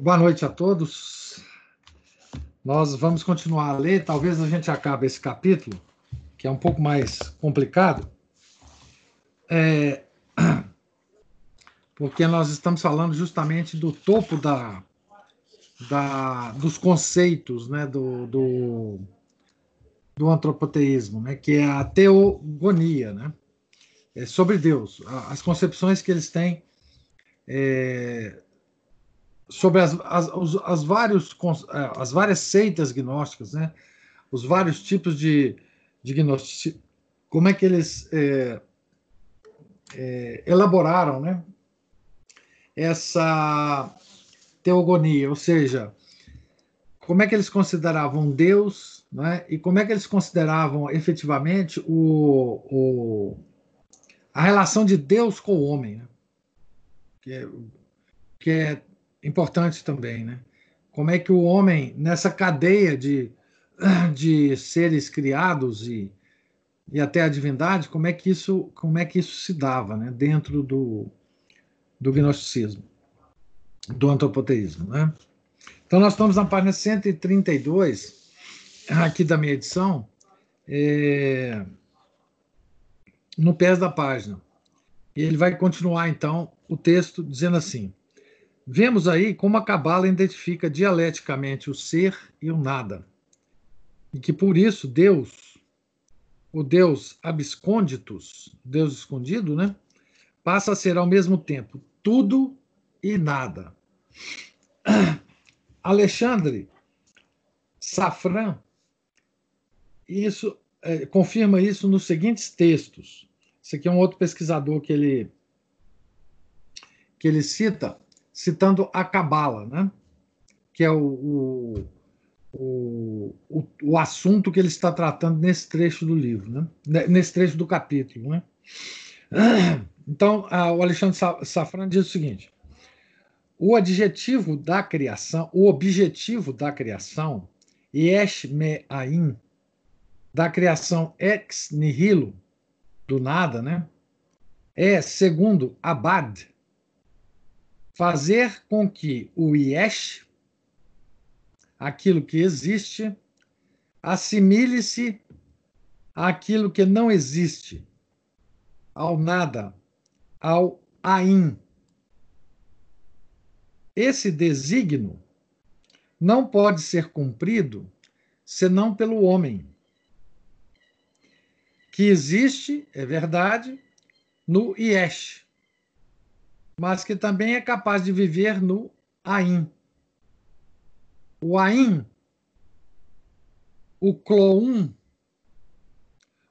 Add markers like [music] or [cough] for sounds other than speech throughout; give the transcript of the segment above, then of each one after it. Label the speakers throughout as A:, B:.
A: Boa noite a todos. Nós vamos continuar a ler, talvez a gente acabe esse capítulo, que é um pouco mais complicado, é, porque nós estamos falando justamente do topo da, da, dos conceitos né, do, do, do antropoteísmo, né, que é a teogonia, né, é sobre Deus, as concepções que eles têm é, sobre as, as, os, as, vários, é, as várias seitas gnósticas, né? os vários tipos de, de gnosticismo, como é que eles é, é, elaboraram né? essa teogonia, ou seja, como é que eles consideravam Deus né? e como é que eles consideravam efetivamente o, o a relação de Deus com o homem, né? que, é, que é importante também, né? Como é que o homem, nessa cadeia de, de seres criados e, e até a divindade, como é que isso, como é que isso se dava né? dentro do, do gnosticismo, do antropoteísmo, né? Então, nós estamos na página 132, aqui da minha edição, é, no pés da página. E ele vai continuar, então, o texto dizendo assim: Vemos aí como a Cabala identifica dialeticamente o ser e o nada. E que por isso Deus, o Deus absconditus, Deus escondido, né, passa a ser ao mesmo tempo tudo e nada. [clears throat] Alexandre Safran isso é, confirma isso nos seguintes textos. Esse aqui é um outro pesquisador que ele que ele cita citando a Cabala, né? que é o, o, o, o, assunto que ele está tratando nesse trecho do livro, né? nesse trecho do capítulo. Né? [clears throat] Então, o Alexandre Safran diz o seguinte: o adjetivo da criação, o objetivo da criação, yesh me ain, da criação ex nihilo, do nada, né? É, segundo Abad, fazer com que o Yesh, aquilo que existe, assimile-se àquilo que não existe, ao nada, ao Ain. Esse desígnio não pode ser cumprido senão pelo homem, que existe, é verdade, no Yesh, mas que também é capaz de viver no Ain. O Ain, o Cloum,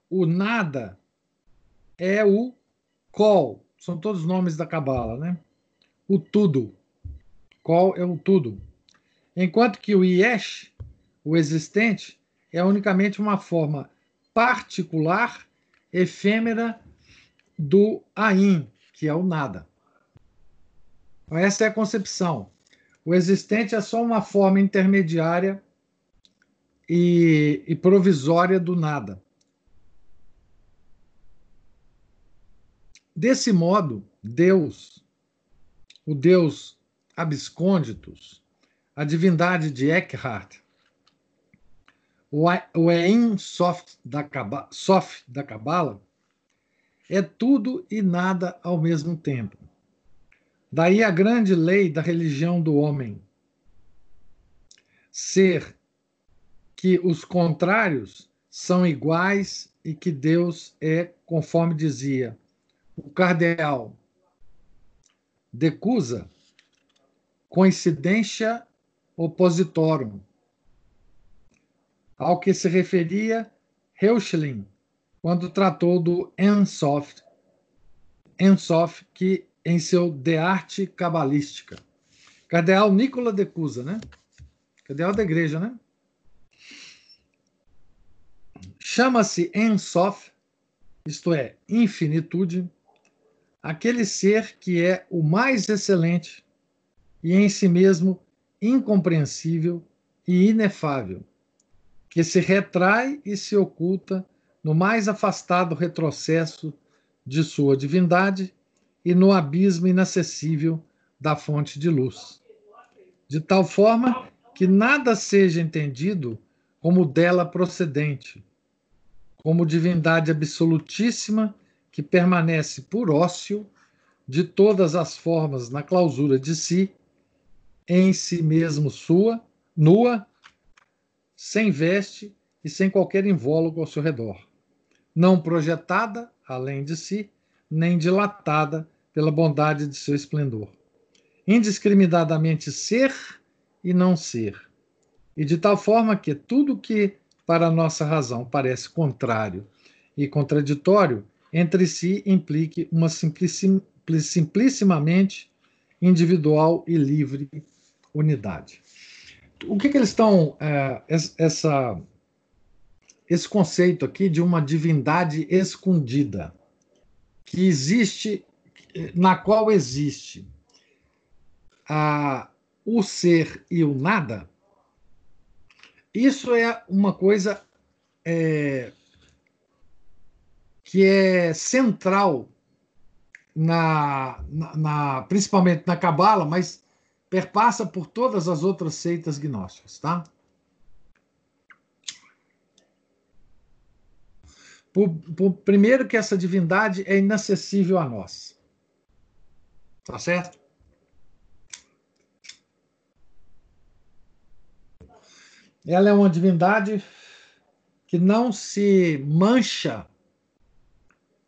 A: o Nada, é o Kol. São todos nomes da Cabala, né? O tudo. Kol é o tudo. Enquanto que o Yesh, o existente, é unicamente uma forma particular, efêmera do Ain, que é o nada. Então, essa é a concepção. O existente é só uma forma intermediária e, e provisória do nada. Desse modo, Deus, o Deus abscônditos, a divindade de Eckhart, o Ein Sof da Cabala, é tudo e nada ao mesmo tempo. Daí a grande lei da religião do homem. Ser que os contrários são iguais e que Deus é, conforme dizia o cardeal Decusa, coincidência oppositorum, ao que se referia Heuchlin quando tratou do Ensof, Ensof que em seu De Arte Cabalística. Cardeal Nicola de Cusa, né? Cardeal da igreja, né? Chama-se Ensof, isto é, infinitude, aquele ser que é o mais excelente e em si mesmo incompreensível e inefável, que se retrai e se oculta no mais afastado retrocesso de sua divindade e no abismo inacessível da fonte de luz, de tal forma que nada seja entendido como dela procedente, como divindade absolutíssima que permanece por ócio de todas as formas na clausura de si, em si mesmo sua, nua, sem veste e sem qualquer invólucro ao seu redor, não projetada além de si, nem dilatada pela bondade de seu esplendor. Indiscriminadamente ser e não ser. E de tal forma que tudo que para a nossa razão parece contrário e contraditório, entre si implique uma simplissim, simplissimamente individual e livre unidade. O que, que eles estão. É, essa, esse conceito aqui de uma divindade escondida, que existe na qual existe a, o ser e o nada, isso é uma coisa é, que é central na, na, na, principalmente na Cabala, mas perpassa por todas as outras seitas gnósticas, tá? Primeiro que essa divindade é inacessível a nós. Tá certo? Ela é uma divindade que não se mancha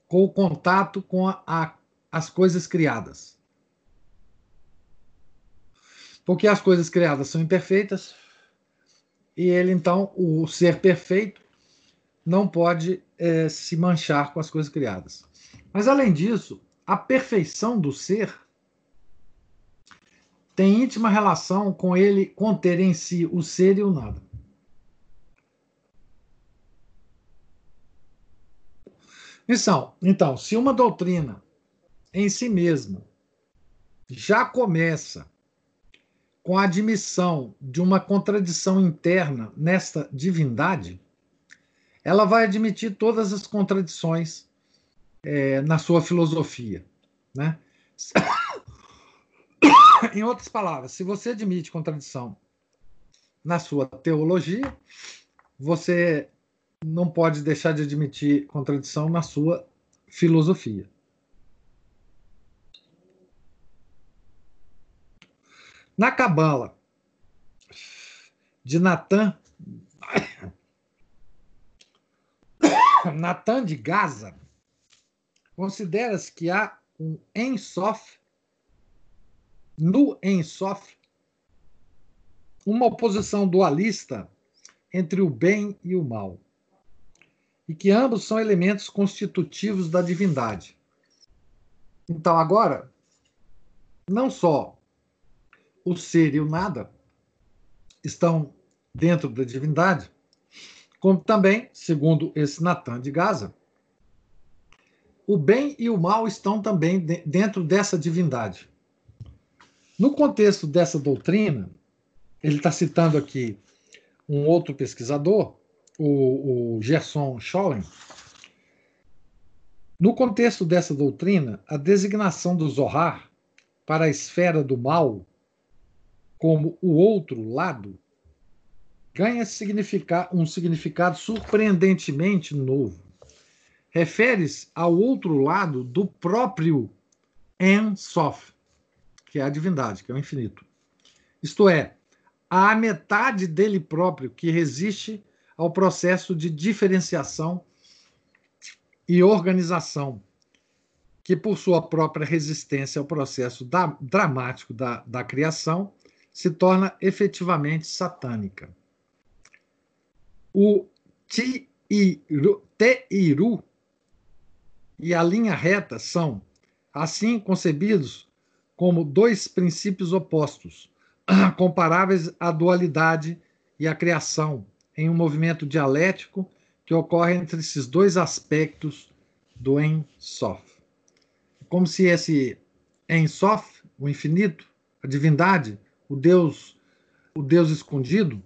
A: com o contato com a, a, as coisas criadas. Porque as coisas criadas são imperfeitas e ele, então, o ser perfeito, não pode é, se manchar com as coisas criadas. Mas, além disso, a perfeição do ser tem íntima relação com ele conter em si o ser e o nada. Então, então, se uma doutrina em si mesma já começa com a admissão de uma contradição interna nesta divindade, ela vai admitir todas as contradições é, na sua filosofia. Né? [coughs] em outras palavras, se você admite contradição na sua teologia, você não pode deixar de admitir contradição na sua filosofia. Na Cabala de Natan, [coughs] Natan de Gaza, considera-se que há um Ensof no Ensof, uma oposição dualista entre o bem e o mal, e que ambos são elementos constitutivos da divindade. Então, agora, não só o ser e o nada estão dentro da divindade, como também, segundo esse Natan de Gaza, o bem e o mal estão também dentro dessa divindade. No contexto dessa doutrina, ele está citando aqui um outro pesquisador, o, o Gerson Scholem. No contexto dessa doutrina, a designação do Zohar para a esfera do mal como o outro lado ganha um significado surpreendentemente novo. Refere-se ao outro lado do próprio En Sof, que é a divindade, que é o infinito. Isto é, a metade dele próprio que resiste ao processo de diferenciação e organização, que por sua própria resistência ao processo da, dramático da, da criação se torna efetivamente satânica. O Teiru, teiru e a linha reta são, assim concebidos, como dois princípios opostos, [clears throat] comparáveis à dualidade e à criação, em um movimento dialético que ocorre entre esses dois aspectos do En Sof. Como se esse En Sof, o infinito, a divindade, o Deus, o Deus escondido,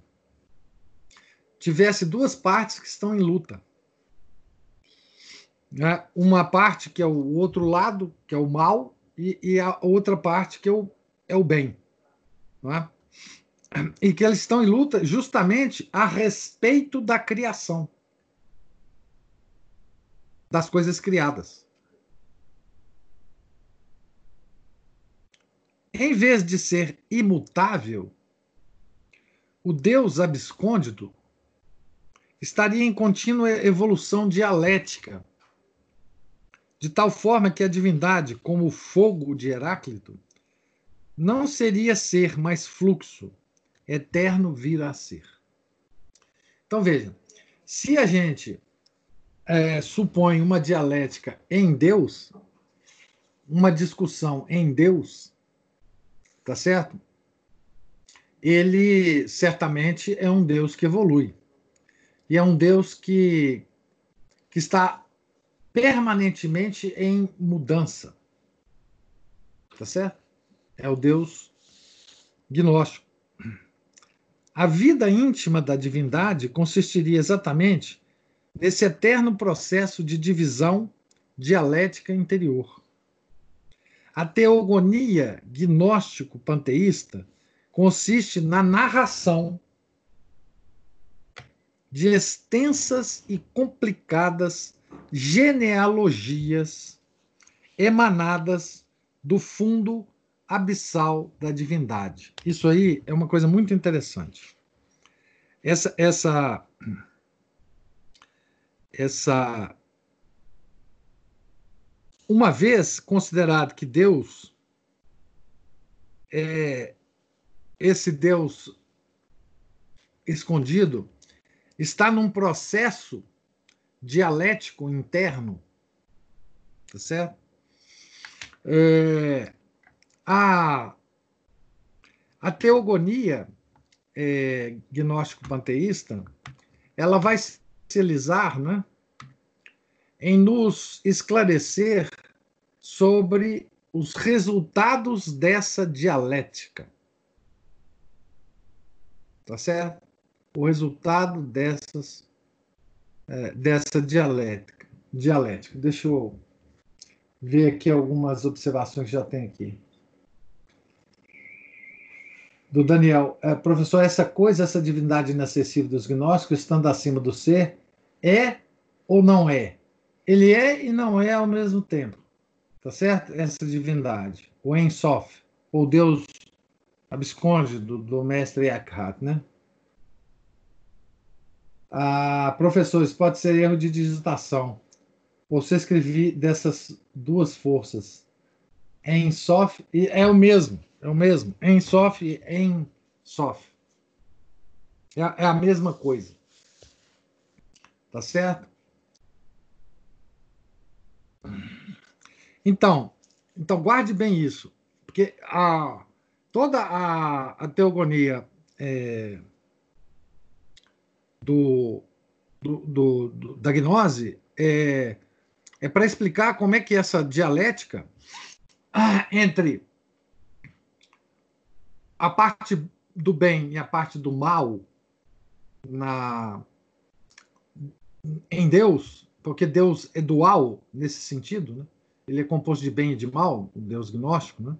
A: tivesse duas partes que estão em luta. Né? Uma parte que é o outro lado, que é o mal, e, e a outra parte que é o, é o bem. Né? E que eles estão em luta justamente a respeito da criação das coisas criadas. Em vez de ser imutável, o Deus abscôndido estaria em contínua evolução dialética, de tal forma que a divindade, como o fogo de Heráclito, não seria ser, mas fluxo, eterno vir a ser. Então veja, se a gente é, supõe uma dialética em Deus, uma discussão em Deus, tá certo? Ele certamente é um Deus que evolui. E é um Deus que, que está permanentemente em mudança. Tá certo? É o Deus gnóstico. A vida íntima da divindade consistiria exatamente nesse eterno processo de divisão dialética interior. A teogonia gnóstico-panteísta consiste na narração de extensas e complicadas genealogias emanadas do fundo abissal da divindade. Isso aí é uma coisa muito interessante. Essa, essa, essa, uma vez considerado que Deus é esse Deus escondido está num processo dialético interno, tá certo? É, a, a teogonia é, gnóstico-panteísta ela vai se especializar né, em nos esclarecer sobre os resultados dessa dialética. Tá certo? O resultado dessas, é, dessa dialética. dialética. Deixa eu ver aqui algumas observações que já tem aqui do Daniel. É, professor, essa coisa, essa divindade inacessível dos gnósticos, estando acima do ser, é ou não é? Ele é e não é ao mesmo tempo. Tá certo? Essa divindade, o Ensof, ou Deus absconde do, mestre Eckhart, né? Ah, professores, pode ser erro de digitação. Você escrevi dessas duas forças. Ensof, é o mesmo. É o mesmo. Em sof e em sof. É, é a mesma coisa. Tá certo? Então, então guarde bem isso, porque a, toda a, a teogonia é, do, do, do, do, da gnose é, é para explicar como é que essa dialética ah, entre a parte do bem e a parte do mal na em Deus, porque Deus é dual nesse sentido, né? ele é composto de bem e de mal, o Deus gnóstico, né?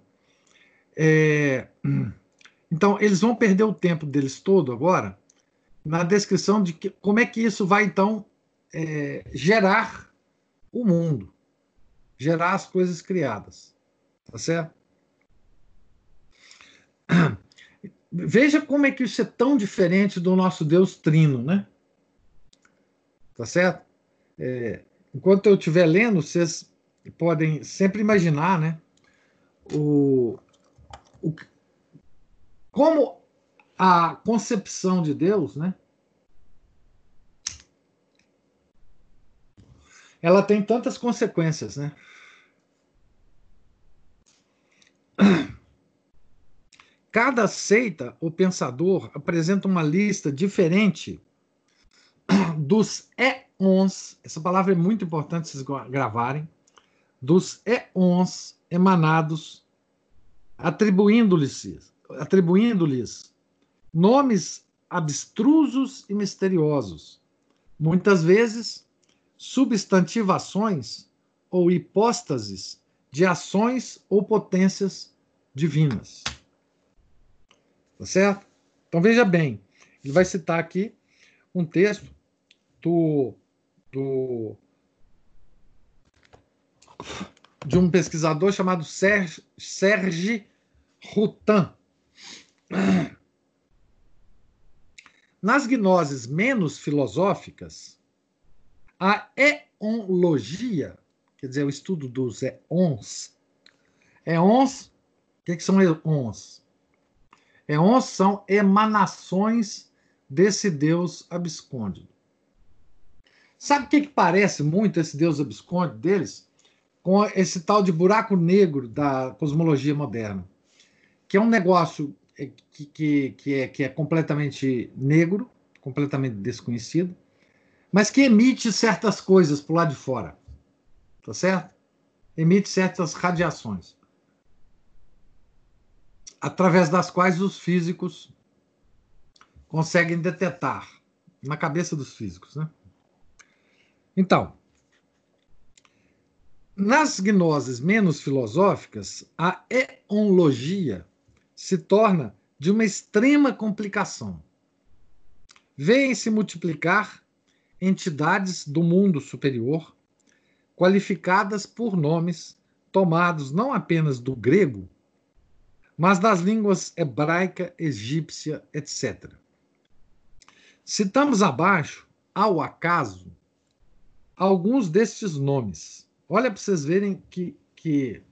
A: É, [clears throat] então, eles vão perder o tempo deles todo agora na descrição de que, como é que isso vai, então, é, gerar o mundo, gerar as coisas criadas. Tá certo? [clears throat] Veja como é que isso é tão diferente do nosso Deus trino, né? Tá certo? É, enquanto eu estiver lendo, vocês podem sempre imaginar, né? O, o, como a concepção de Deus, né? Ela tem tantas consequências, né? cada seita ou pensador apresenta uma lista diferente dos éons, essa palavra é muito importante vocês gravarem, dos éons emanados, atribuindo-lhes atribuindo-lhes nomes abstrusos e misteriosos, muitas vezes substantivações ou hipóstases de ações ou potências divinas. Tá certo? Então veja bem, ele vai citar aqui um texto do, do de um pesquisador chamado Serge, Serge. Nas gnoses menos filosóficas, a eonlogia, quer dizer, o estudo dos éons. Éons, o que, que são éons? Éons são emanações desse Deus abscôndido. Sabe o que, que parece muito esse Deus abscôndido deles? Com esse tal de buraco negro da cosmologia moderna, que é um negócio que, que, que, é, que é completamente negro, completamente desconhecido, mas que emite certas coisas para lado de fora. Tá certo? Emite certas radiações. Através das quais os físicos conseguem detectar na cabeça dos físicos, né? Então, nas gnoses menos filosóficas, a eonlogia se torna de uma extrema complicação. Vêem-se multiplicar entidades do mundo superior, qualificadas por nomes tomados não apenas do grego, mas das línguas hebraica, egípcia, etc. Citamos abaixo, ao acaso, alguns destes nomes. Olha para vocês verem que, que,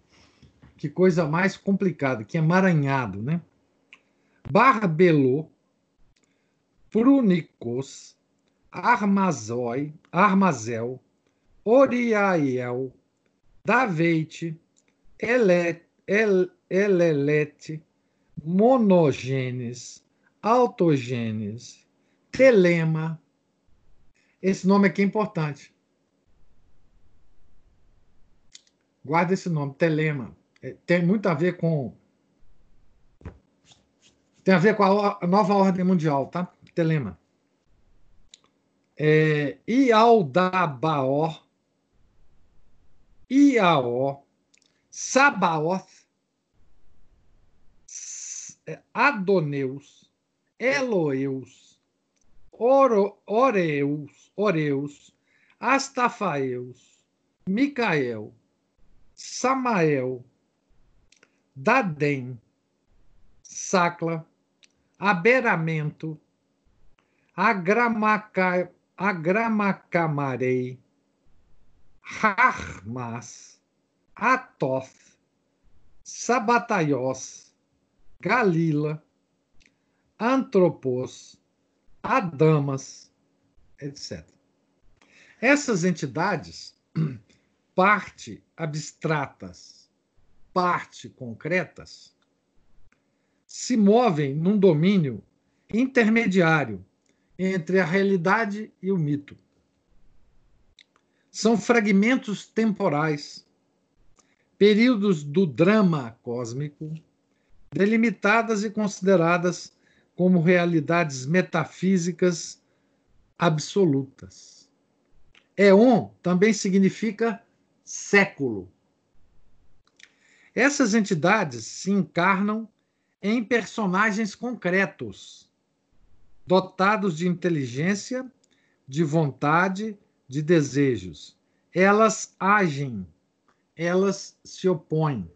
A: que coisa mais complicada, que emaranhado, né? Barbelô, Prunicos, Armazói, Armazel, Oriael, Daveite, El, Elelete, Monogênes, Autogênes, Telema. Esse nome aqui é importante. Guarda esse nome, Telema. É, tem muito a ver com. Tem a ver com a nova ordem mundial, tá? Telema. É, Ialdabaor, Iaó, Sabaoth, é, Adoneus, Eloeus, Oro, Oreus, Oreus, Astafaeus, Micael, Samael, Dadem, Sacla, Aberamento, Agramaca, Agramacamarei, Harmas, Atoth, Sabataios, Galila, Antropos, Adamas, etc. Essas entidades, [clears throat] parte abstratas, parte concretas, se movem num domínio intermediário entre a realidade e o mito. São fragmentos temporais, períodos do drama cósmico, delimitadas e consideradas como realidades metafísicas absolutas. Éon também significa século. Essas entidades se encarnam em personagens concretos, dotados de inteligência, de vontade, de desejos. Elas agem, elas se opõem.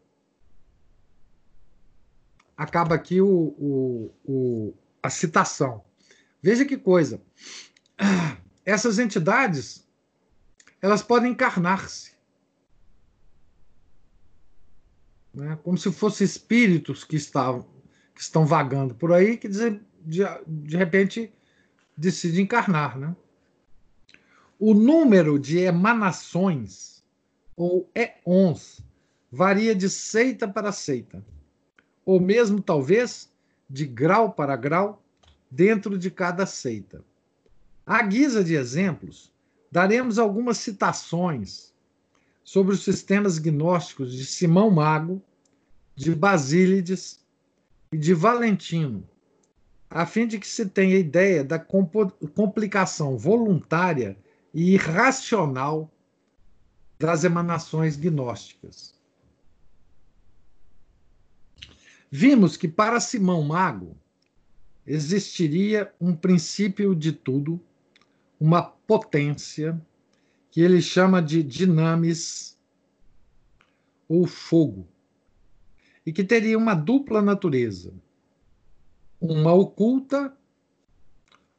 A: Acaba aqui o, o, o, a citação. Veja que coisa. [clears throat] Essas entidades, elas podem encarnar-se. Né? Como se fossem espíritos que, estavam, que estão vagando por aí, que de, de repente decide encarnar. Né? O número de emanações, ou éons, varia de seita para seita, ou mesmo talvez de grau para grau dentro de cada seita. À guisa de exemplos, daremos algumas citações sobre os sistemas gnósticos de Simão Mago, de Basílides e de Valentino, a fim de que se tenha ideia da complicação voluntária e irracional das emanações gnósticas. Vimos que para Simão Mago existiria um princípio de tudo, uma potência, que ele chama de dinamis ou fogo, e que teria uma dupla natureza, uma oculta,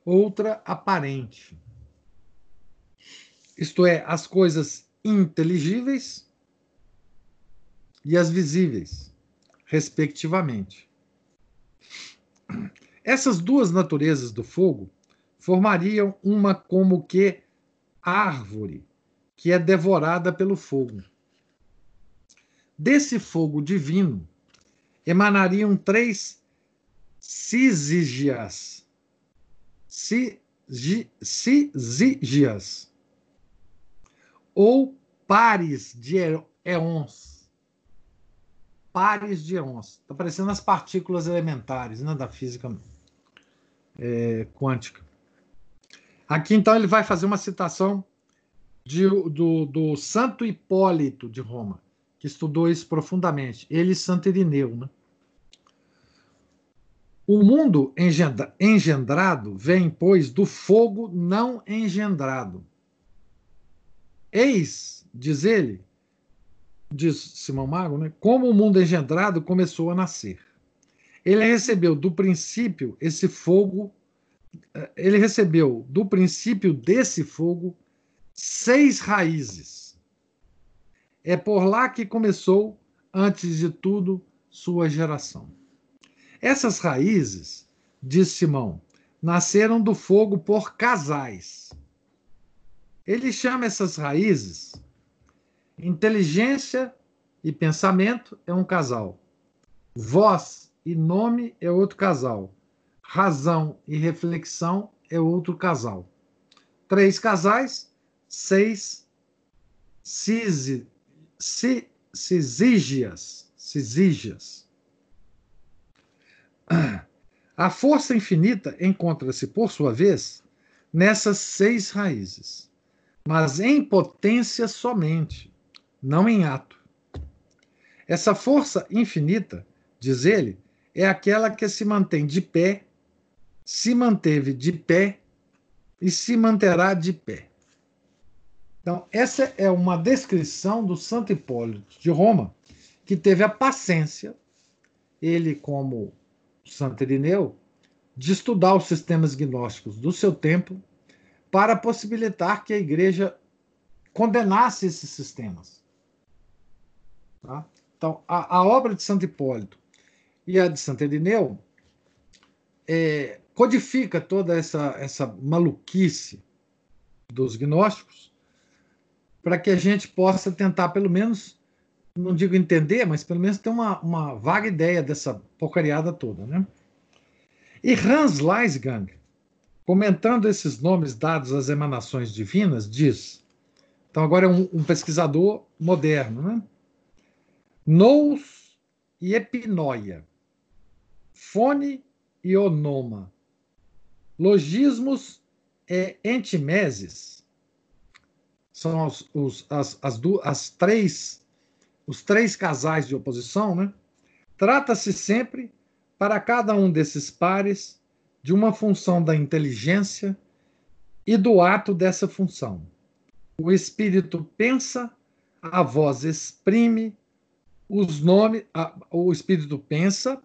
A: outra aparente. Isto é, as coisas inteligíveis e as visíveis, respectivamente. Essas duas naturezas do fogo formariam uma como que árvore que é devorada pelo fogo. Desse fogo divino emanariam três sísigias. Sísigias. Ou pares de éons. Pares de éons. Está parecendo as partículas elementares né, da física é, quântica. Aqui, então, ele vai fazer uma citação de, do, do Santo Hipólito de Roma, que estudou isso profundamente. Ele e Santo Irineu. Né? O mundo engendra, engendrado vem, pois, do fogo não engendrado. Eis, diz ele, diz Simão Mago, né, como o mundo engendrado começou a nascer. Ele recebeu do princípio esse fogo ele recebeu do princípio desse fogo seis raízes. É por lá que começou, antes de tudo, sua geração. Essas raízes, diz Simão, nasceram do fogo por casais. Ele chama essas raízes inteligência e pensamento é um casal. Voz e nome é outro casal razão e reflexão é outro casal. Três casais, seis cisígias. cisígias. A força infinita encontra-se, por sua vez, nessas seis raízes, mas em potência somente, não em ato. Essa força infinita, diz ele, é aquela que se mantém de pé se manteve de pé e se manterá de pé. Então, essa é uma descrição do Santo Hipólito de Roma, que teve a paciência, ele, como Santo Irineu, de estudar os sistemas gnósticos do seu tempo para possibilitar que a igreja condenasse esses sistemas. Tá? Então, a, a, obra de Santo Hipólito e a de Santo Irineu é, codifica toda essa, essa maluquice dos gnósticos para que a gente possa tentar, pelo menos, não digo entender, mas pelo menos ter uma, uma vaga ideia dessa porcariada toda. Né? E Hans Leisgang, comentando esses nomes dados às emanações divinas, diz: então, agora é um, um pesquisador moderno, né? Nous e epinoia, fone e onoma, Logismos e entimeses são os, os, as, as, as três, os três casais de oposição, né? Trata-se sempre, para cada um desses pares, de uma função da inteligência e do ato dessa função. O espírito pensa, a voz exprime os nomes, o espírito pensa,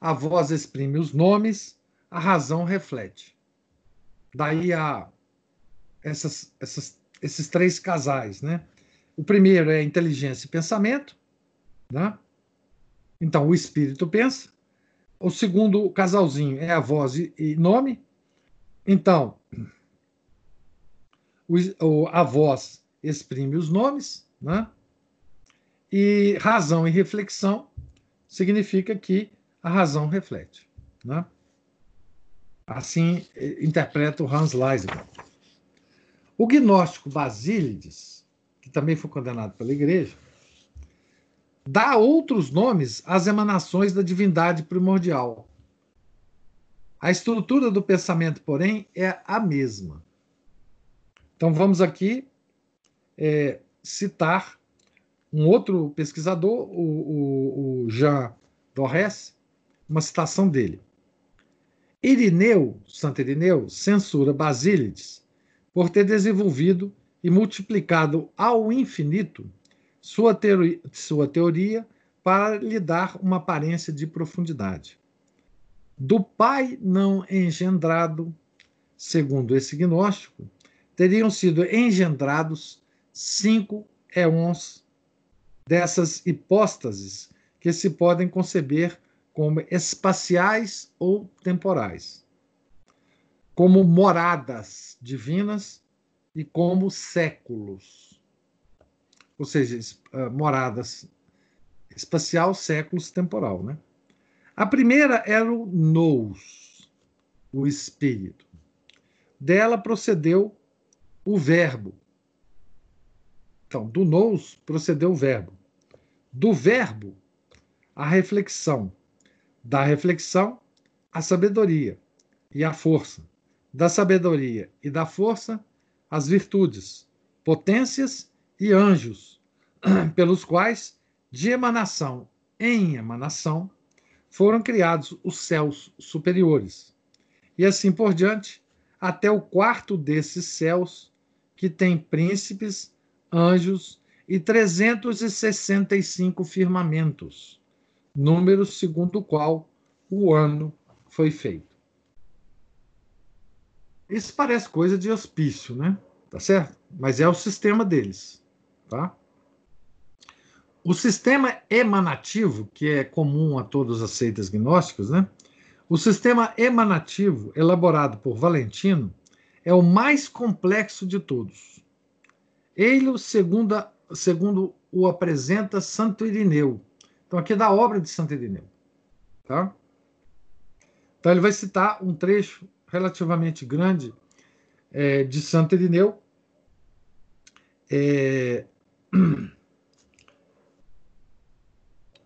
A: a voz exprime os nomes, a razão reflete. Daí a essas, essas, esses três casais, né? O primeiro é inteligência e pensamento, né? Então o espírito pensa. O segundo casalzinho é a voz e nome. Então o, a voz exprime os nomes, né? E razão e reflexão significa que a razão reflete. Né? Assim interpreta o Hans Leisner. O gnóstico Basílides, também foi condenado pela igreja, dá outros nomes às emanações da divindade primordial. A estrutura do pensamento, porém, é a mesma. Então vamos aqui é, citar um outro pesquisador, o, o, o Jean Dorres, uma citação dele. Irineu, Santo Irineu, censura Basílides por ter desenvolvido e multiplicado ao infinito sua teoria, sua teoria para lhe dar uma aparência de profundidade. Do Pai não engendrado, segundo esse gnóstico, teriam sido engendrados cinco éons dessas hipóstases que se podem conceber como espaciais ou temporais, como moradas divinas e como séculos. Ou seja, uh, moradas espacial, séculos, temporal. Né? A primeira era o nous, o espírito. Dela procedeu o verbo. Então, do nous procedeu o verbo. Do verbo, a reflexão da reflexão, a sabedoria e a força. Da sabedoria e da força, as virtudes, potências e anjos, [clears throat] pelos quais, de emanação em emanação, foram criados os céus superiores. E assim por diante, até o quarto desses céus, que tem príncipes, anjos e 365 firmamentos número segundo o qual o ano foi feito. Isso parece coisa de hospício, né? Tá certo? Mas é o sistema deles, tá? O sistema emanativo, que é comum a todas as seitas gnósticas, né? O sistema emanativo, elaborado por Valentino, é o mais complexo de todos. Ele, segundo, segundo o apresenta Santo Irineu, então, aqui é da obra de Santo Irineu. Tá? Então, ele vai citar um trecho relativamente grande é, de Santo Irineu. É, [clears throat]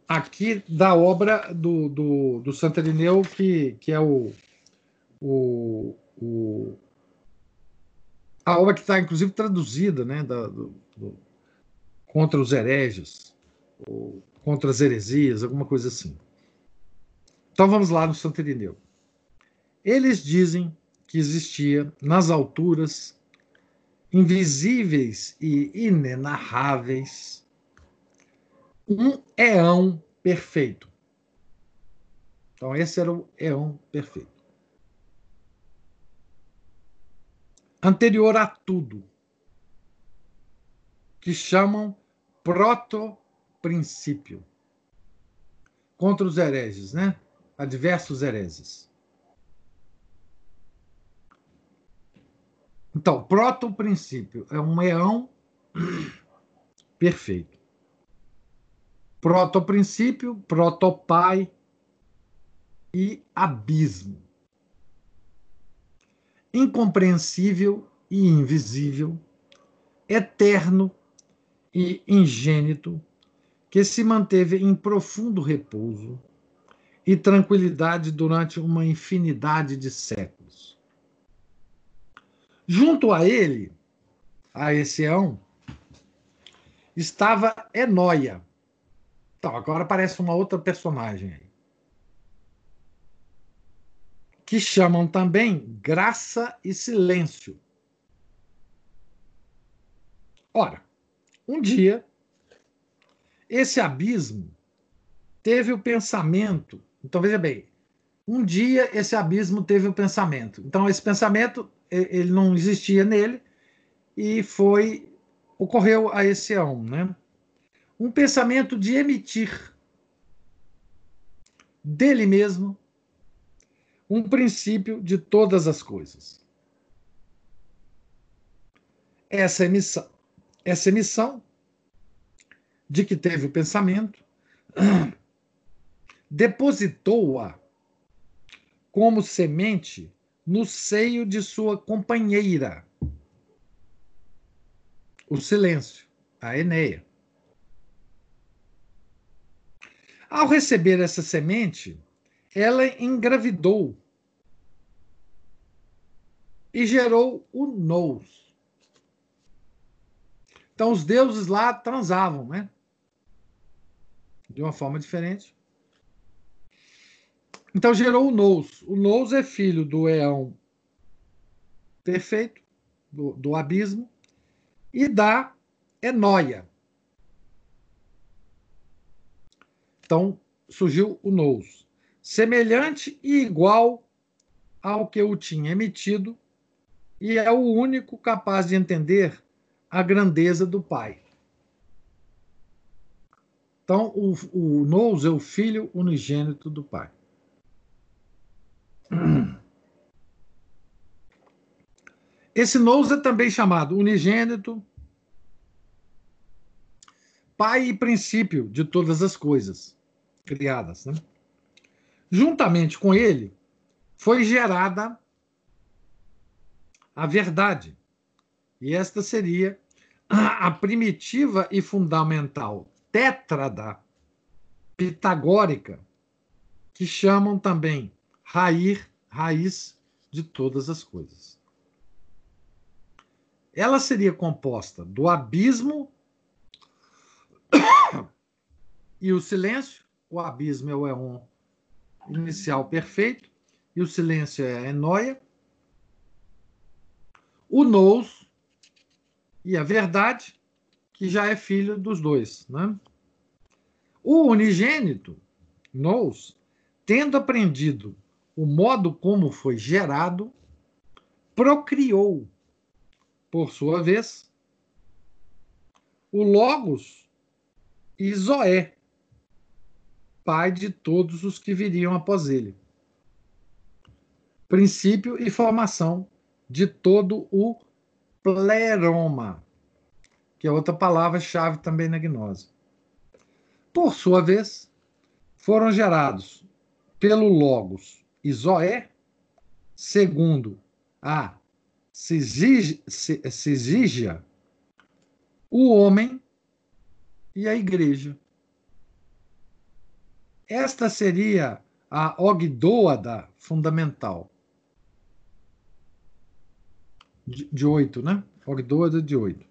A: aqui da obra do, do, do Santo Irineu, que, que é o, o, o a obra que está, inclusive, traduzida né, da, do, do, contra os hereges, o, contra as heresias, alguma coisa assim. Então vamos lá no Santo Irineu. Eles dizem que existia nas alturas invisíveis e inenarráveis um éão perfeito. Então esse era o éão perfeito. Anterior a tudo, que chamam proto princípio. Contra os hereges, né? Adversos hereses. Então, proto-princípio é um eão [clears throat] perfeito. Proto-princípio, protopai e abismo. Incompreensível e invisível, eterno e ingênito, que se manteve em profundo repouso e tranquilidade durante uma infinidade de séculos. Junto a ele, a esse Eão, estava Enóia. Então, agora aparece uma outra personagem aí. Que chamam também graça e silêncio. Ora, um dia esse abismo teve o pensamento. Então, veja bem, um dia esse abismo teve o pensamento. Então, esse pensamento ele não existia nele e foi ocorreu a esse ão, né? Um pensamento de emitir dele mesmo um princípio de todas as coisas. Essa emissão, essa emissão de que teve o pensamento, [clears throat] depositou-a como semente no seio de sua companheira, o silêncio, a Eneia. Ao receber essa semente, ela engravidou e gerou o nous. Então os deuses lá transavam, né? De uma forma diferente. Então gerou o nous. O nous é filho do Eão perfeito, do, do abismo, e da Enóia. Então surgiu o nous, semelhante e igual ao que o tinha emitido, e é o único capaz de entender a grandeza do Pai. Então, o, o nous é o filho unigênito do Pai. [clears throat] Esse nous é também chamado unigênito, pai e princípio de todas as coisas criadas. Né? Juntamente com ele, foi gerada a verdade. E esta seria a primitiva e fundamental tétrada pitagórica, que chamam também raiz, raiz de todas as coisas. Ela seria composta do abismo e o silêncio. O abismo é o éon inicial perfeito e o silêncio é a enóia. O nous e a verdade, que já é filho dos dois. Né? O unigênito, nous, tendo aprendido o modo como foi gerado, procriou, por sua vez, o Logos e Zoé, pai de todos os que viriam após ele. Princípio e formação de todo o pleroma, que é outra palavra-chave também na gnose. Por sua vez, foram gerados pelo Logos e Zoé, segundo a Cisígia, o homem e a igreja. Esta seria a ogdoada fundamental. De oito, né? Ogdoada de oito.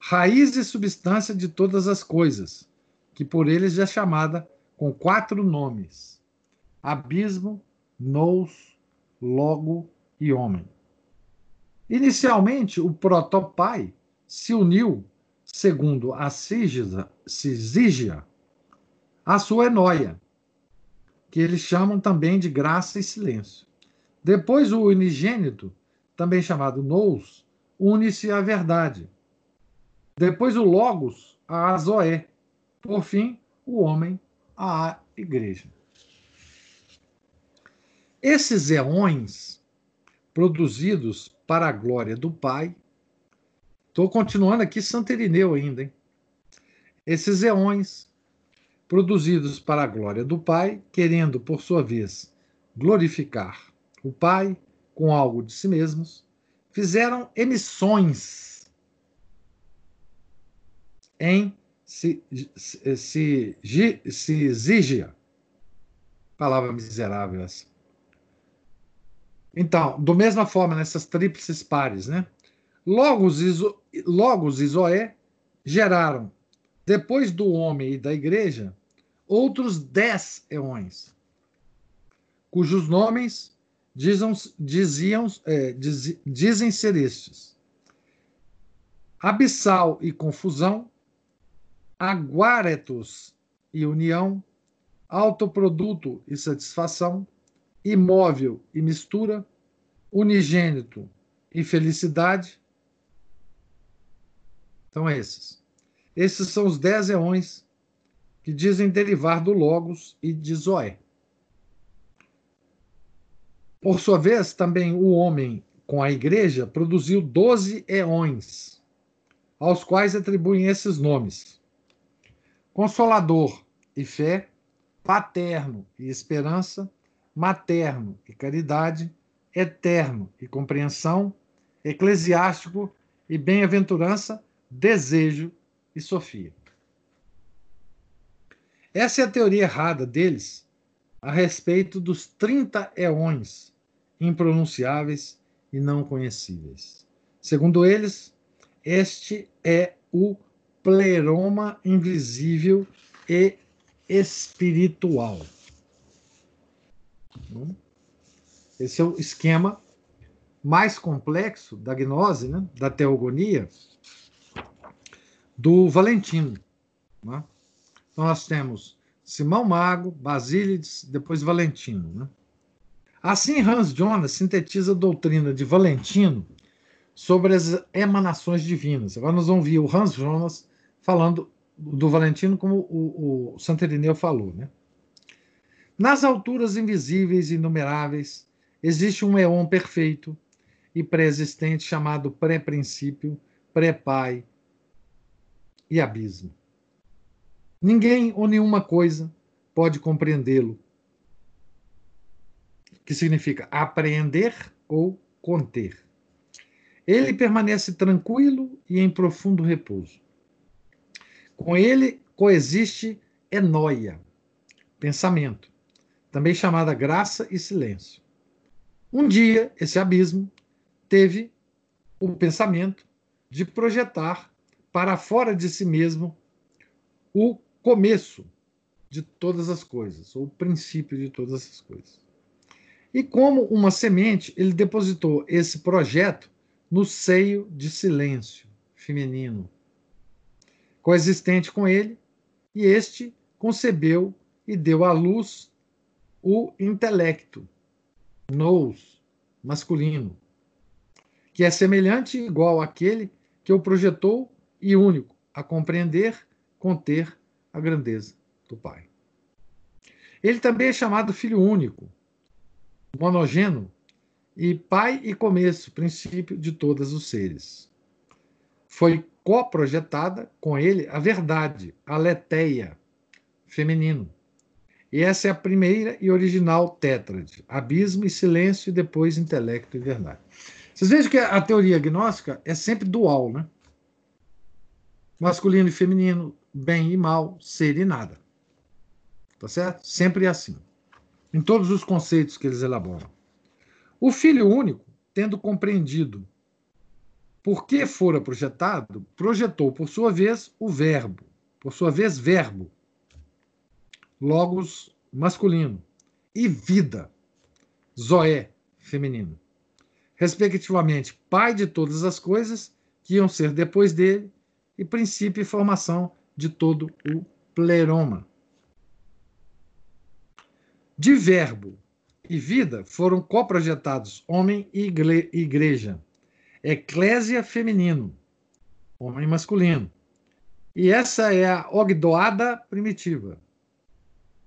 A: Raiz e substância de todas as coisas, que por eles é chamada com quatro nomes: abismo, nous, logo e homem. Inicialmente, o protopai se uniu, segundo a Cisígia, à sua enóia, que eles chamam também de graça e silêncio. Depois, o unigênito, também chamado nous, une-se à verdade. Depois, o logos, a Zoé. Por fim, o homem, à igreja. Esses eões produzidos para a glória do Pai. Estou continuando aqui Santo Irineu ainda, hein? Esses eões produzidos para a glória do Pai, querendo, por sua vez, glorificar o Pai com algo de si mesmos, fizeram emissões em Sigia. Palavra miserável essa. Então, do mesma forma, nessas tríplices pares, né? Logos e, Logos e Zoé geraram, depois do homem e da igreja, outros dez eões, cujos nomes dizem, diziam, é, diz, dizem ser estes: abissal e confusão, aguaretos e união, autoproduto e satisfação, imóvel e mistura, unigênito e felicidade. Então, esses. Esses são os dez eões que dizem derivar do Logos e de Zoé. Por sua vez, também o homem com a igreja produziu doze eões, aos quais atribuem esses nomes: Consolador e fé, paterno e esperança, materno e caridade, eterno e compreensão, eclesiástico e bem-aventurança, desejo e sofia. Essa é a teoria errada deles a respeito dos 30 eões impronunciáveis e não conhecíveis. Segundo eles, este é o pleroma invisível e espiritual. Esse é o esquema mais complexo da gnose, né, da teogonia, do Valentino. Né? Então, nós temos Simão Mago, Basílides, depois Valentino. Né? Assim, Hans Jonas sintetiza a doutrina de Valentino sobre as emanações divinas. Agora nós vamos ver o Hans Jonas falando do Valentino, como o, o Santo Irineu falou. Né? Nas alturas invisíveis e inumeráveis, existe um éon perfeito e pré-existente chamado pré-princípio, pré-pai e abismo. Ninguém ou nenhuma coisa pode compreendê-lo, que significa apreender ou conter. Ele permanece tranquilo e em profundo repouso. Com ele coexiste enóia, pensamento, também chamada graça e silêncio. Um dia, esse abismo teve o pensamento de projetar para fora de si mesmo o começo de todas as coisas, ou o princípio de todas as coisas. E como uma semente, ele depositou esse projeto no seio de silêncio feminino, coexistente com ele, e este concebeu e deu à luz o intelecto, nous, masculino, que é semelhante e igual àquele que o projetou e único a compreender, conter a grandeza do Pai. Ele também é chamado Filho único, monogêneo e Pai e começo, princípio de todos os seres. Foi coprojetada com ele a verdade, a leteia, feminino. E essa é a primeira e original tétrade: abismo e silêncio, e depois intelecto e verdade. Vocês vejam que a teoria gnóstica é sempre dual, né? Masculino e feminino, bem e mal, ser e nada. Tá certo? Sempre é assim. Em todos os conceitos que eles elaboram. O filho único, tendo compreendido por que fora projetado, projetou, por sua vez, o verbo, por sua vez, verbo, logos masculino, e vida, zoé, feminino, respectivamente, pai de todas as coisas que iam ser depois dele, e princípio e formação de todo o pleroma. De verbo e vida foram coprojetados homem e igreja, eclésia feminino, homem masculino. E essa é a ogdoada primitiva.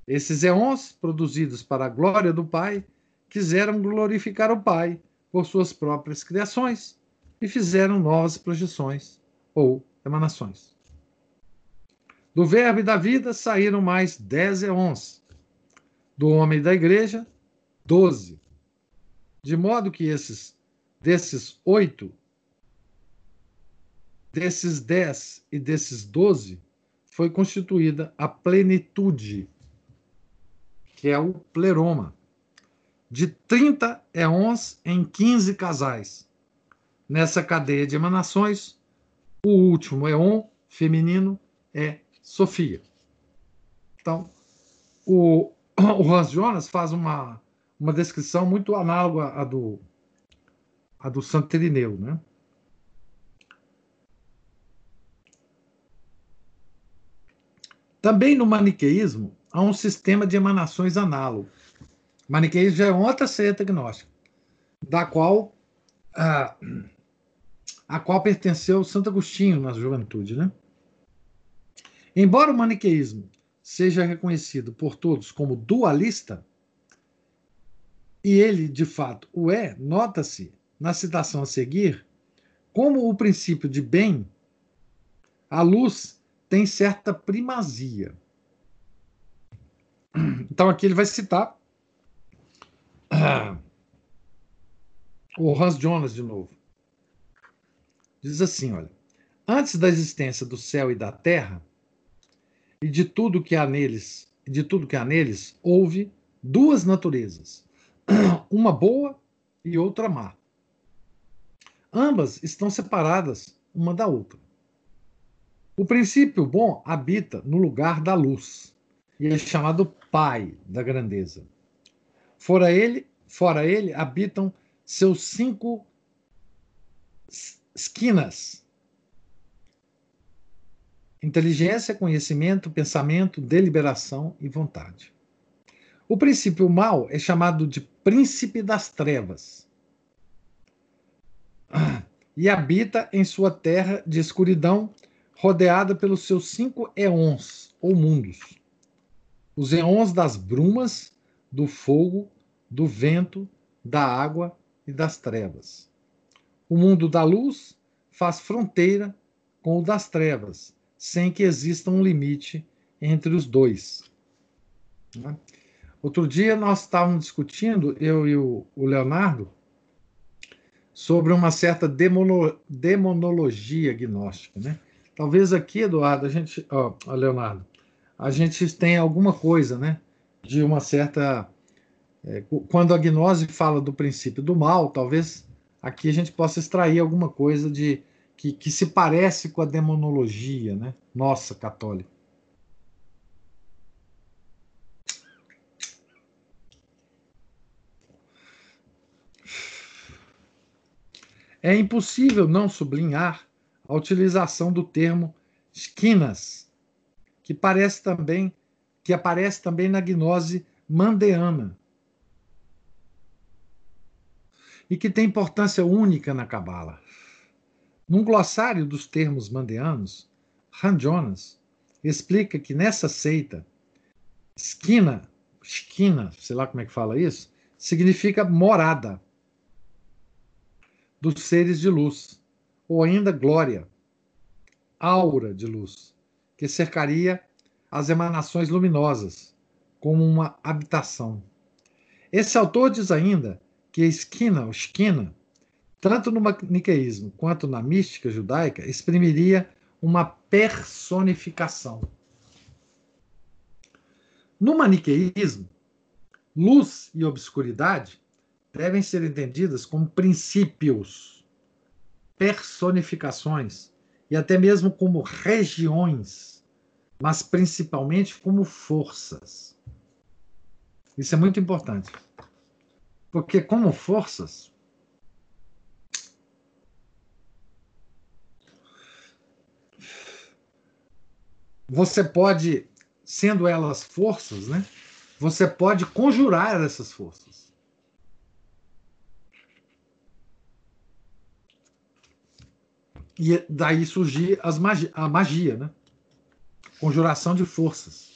A: Esses éons, produzidos para a glória do Pai, quiseram glorificar o Pai por suas próprias criações e fizeram novas projeções ou emanações. Do verbo e da vida saíram mais dez éons. Do homem e da igreja, doze. De modo que esses, desses oito, desses dez e desses doze, foi constituída a plenitude, que é o pleroma, de 30 éons em 15 casais. Nessa cadeia de emanações, o último éon feminino é Sofia. Então, o, o Hans Jonas faz uma, uma descrição muito análoga à do, à do Santo né? Também no maniqueísmo há um sistema de emanações análogo. Maniqueísmo já é outra seita gnóstica, da qual a, a qual pertenceu Santo Agostinho na juventude, né? Embora o maniqueísmo seja reconhecido por todos como dualista, e ele de fato o é, nota-se na citação a seguir, como o princípio de bem, a luz tem certa primazia. [clears throat] Então aqui ele vai citar [clears throat] o Hans Jonas de novo. Diz assim, olha: Antes da existência do céu e da terra e de tudo que há neles, de tudo que há neles, houve duas naturezas, [clears throat] uma boa e outra má. Ambas estão separadas uma da outra. O princípio bom habita no lugar da luz e é chamado pai da grandeza. Fora ele, fora ele habitam seus cinco esquinas. Inteligência, conhecimento, pensamento, deliberação e vontade. O princípio mal é chamado de príncipe das trevas e habita em sua terra de escuridão, rodeada pelos seus cinco éons ou mundos. Os éons das brumas, do fogo, do vento, da água e das trevas. O mundo da luz faz fronteira com o das trevas, sem que exista um limite entre os dois. Né? Outro dia nós estávamos discutindo, eu e o, Leonardo, sobre uma certa demono, demonologia gnóstica. Né? Talvez aqui, Eduardo, a gente. Ó, Leonardo, a gente tem alguma coisa né, de uma certa. É, quando a gnose fala do princípio do mal, talvez aqui a gente possa extrair alguma coisa de que, que se parece com a demonologia né, nossa católica. É impossível não sublinhar a utilização do termo esquinas, que parece também que aparece também na gnose mandeana e que tem importância única na Cabala. Num glossário dos termos mandeanos, Han Jonas explica que nessa seita, esquina, esquina, sei lá como é que fala isso, significa morada dos seres de luz, ou ainda glória, aura de luz, que cercaria as emanações luminosas, como uma habitação. Esse autor diz ainda que a esquina, ou esquina, tanto no maniqueísmo quanto na mística judaica, exprimiria uma personificação. No maniqueísmo, luz e obscuridade devem ser entendidas como princípios, personificações e até mesmo como regiões, mas principalmente como forças. Isso é muito importante. Porque, como forças, você pode, sendo elas forças, né? Você pode conjurar essas forças. E daí surgir as magi a magia, né? Conjuração de forças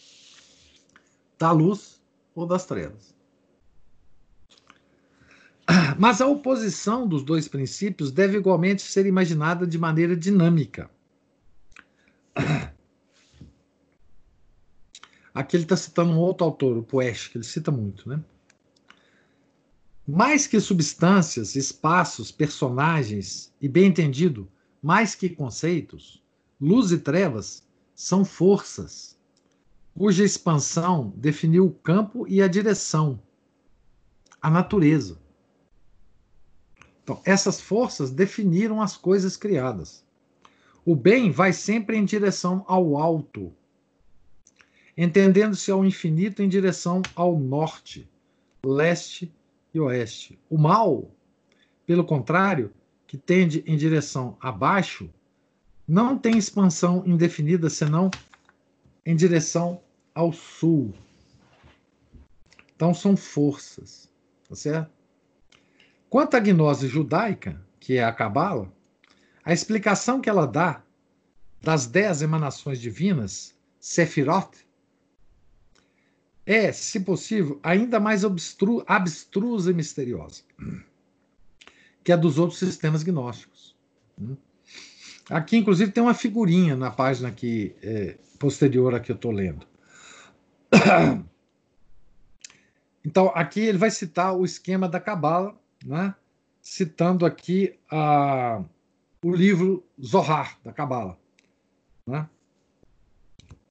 A: da luz ou das trevas. [clears throat] Mas a oposição dos dois princípios deve igualmente ser imaginada de maneira dinâmica. [clears throat] Aqui ele está citando um outro autor, o Poesch, que ele cita muito, né? Mais que substâncias, espaços, personagens e, bem entendido, mais que conceitos, luz e trevas são forças, cuja expansão definiu o campo e a direção, a natureza. Então, essas forças definiram as coisas criadas. O bem vai sempre em direção ao alto, entendendo-se ao infinito em direção ao norte, leste e oeste. O mal, pelo contrário, que tende em direção abaixo, não tem expansão indefinida senão em direção ao sul. Então são forças, tá certo? Quanto à gnose judaica, que é a Cabala, a explicação que ela dá das dez emanações divinas, Sefirot, é, se possível, ainda mais abstrusa e misteriosa que é dos outros sistemas gnósticos. Né? Aqui, inclusive, tem uma figurinha na página aqui, é, posterior a que eu estou lendo. [coughs] então, aqui ele vai citar o esquema da Cabala, né? citando aqui a, o livro Zohar, da Cabala, né?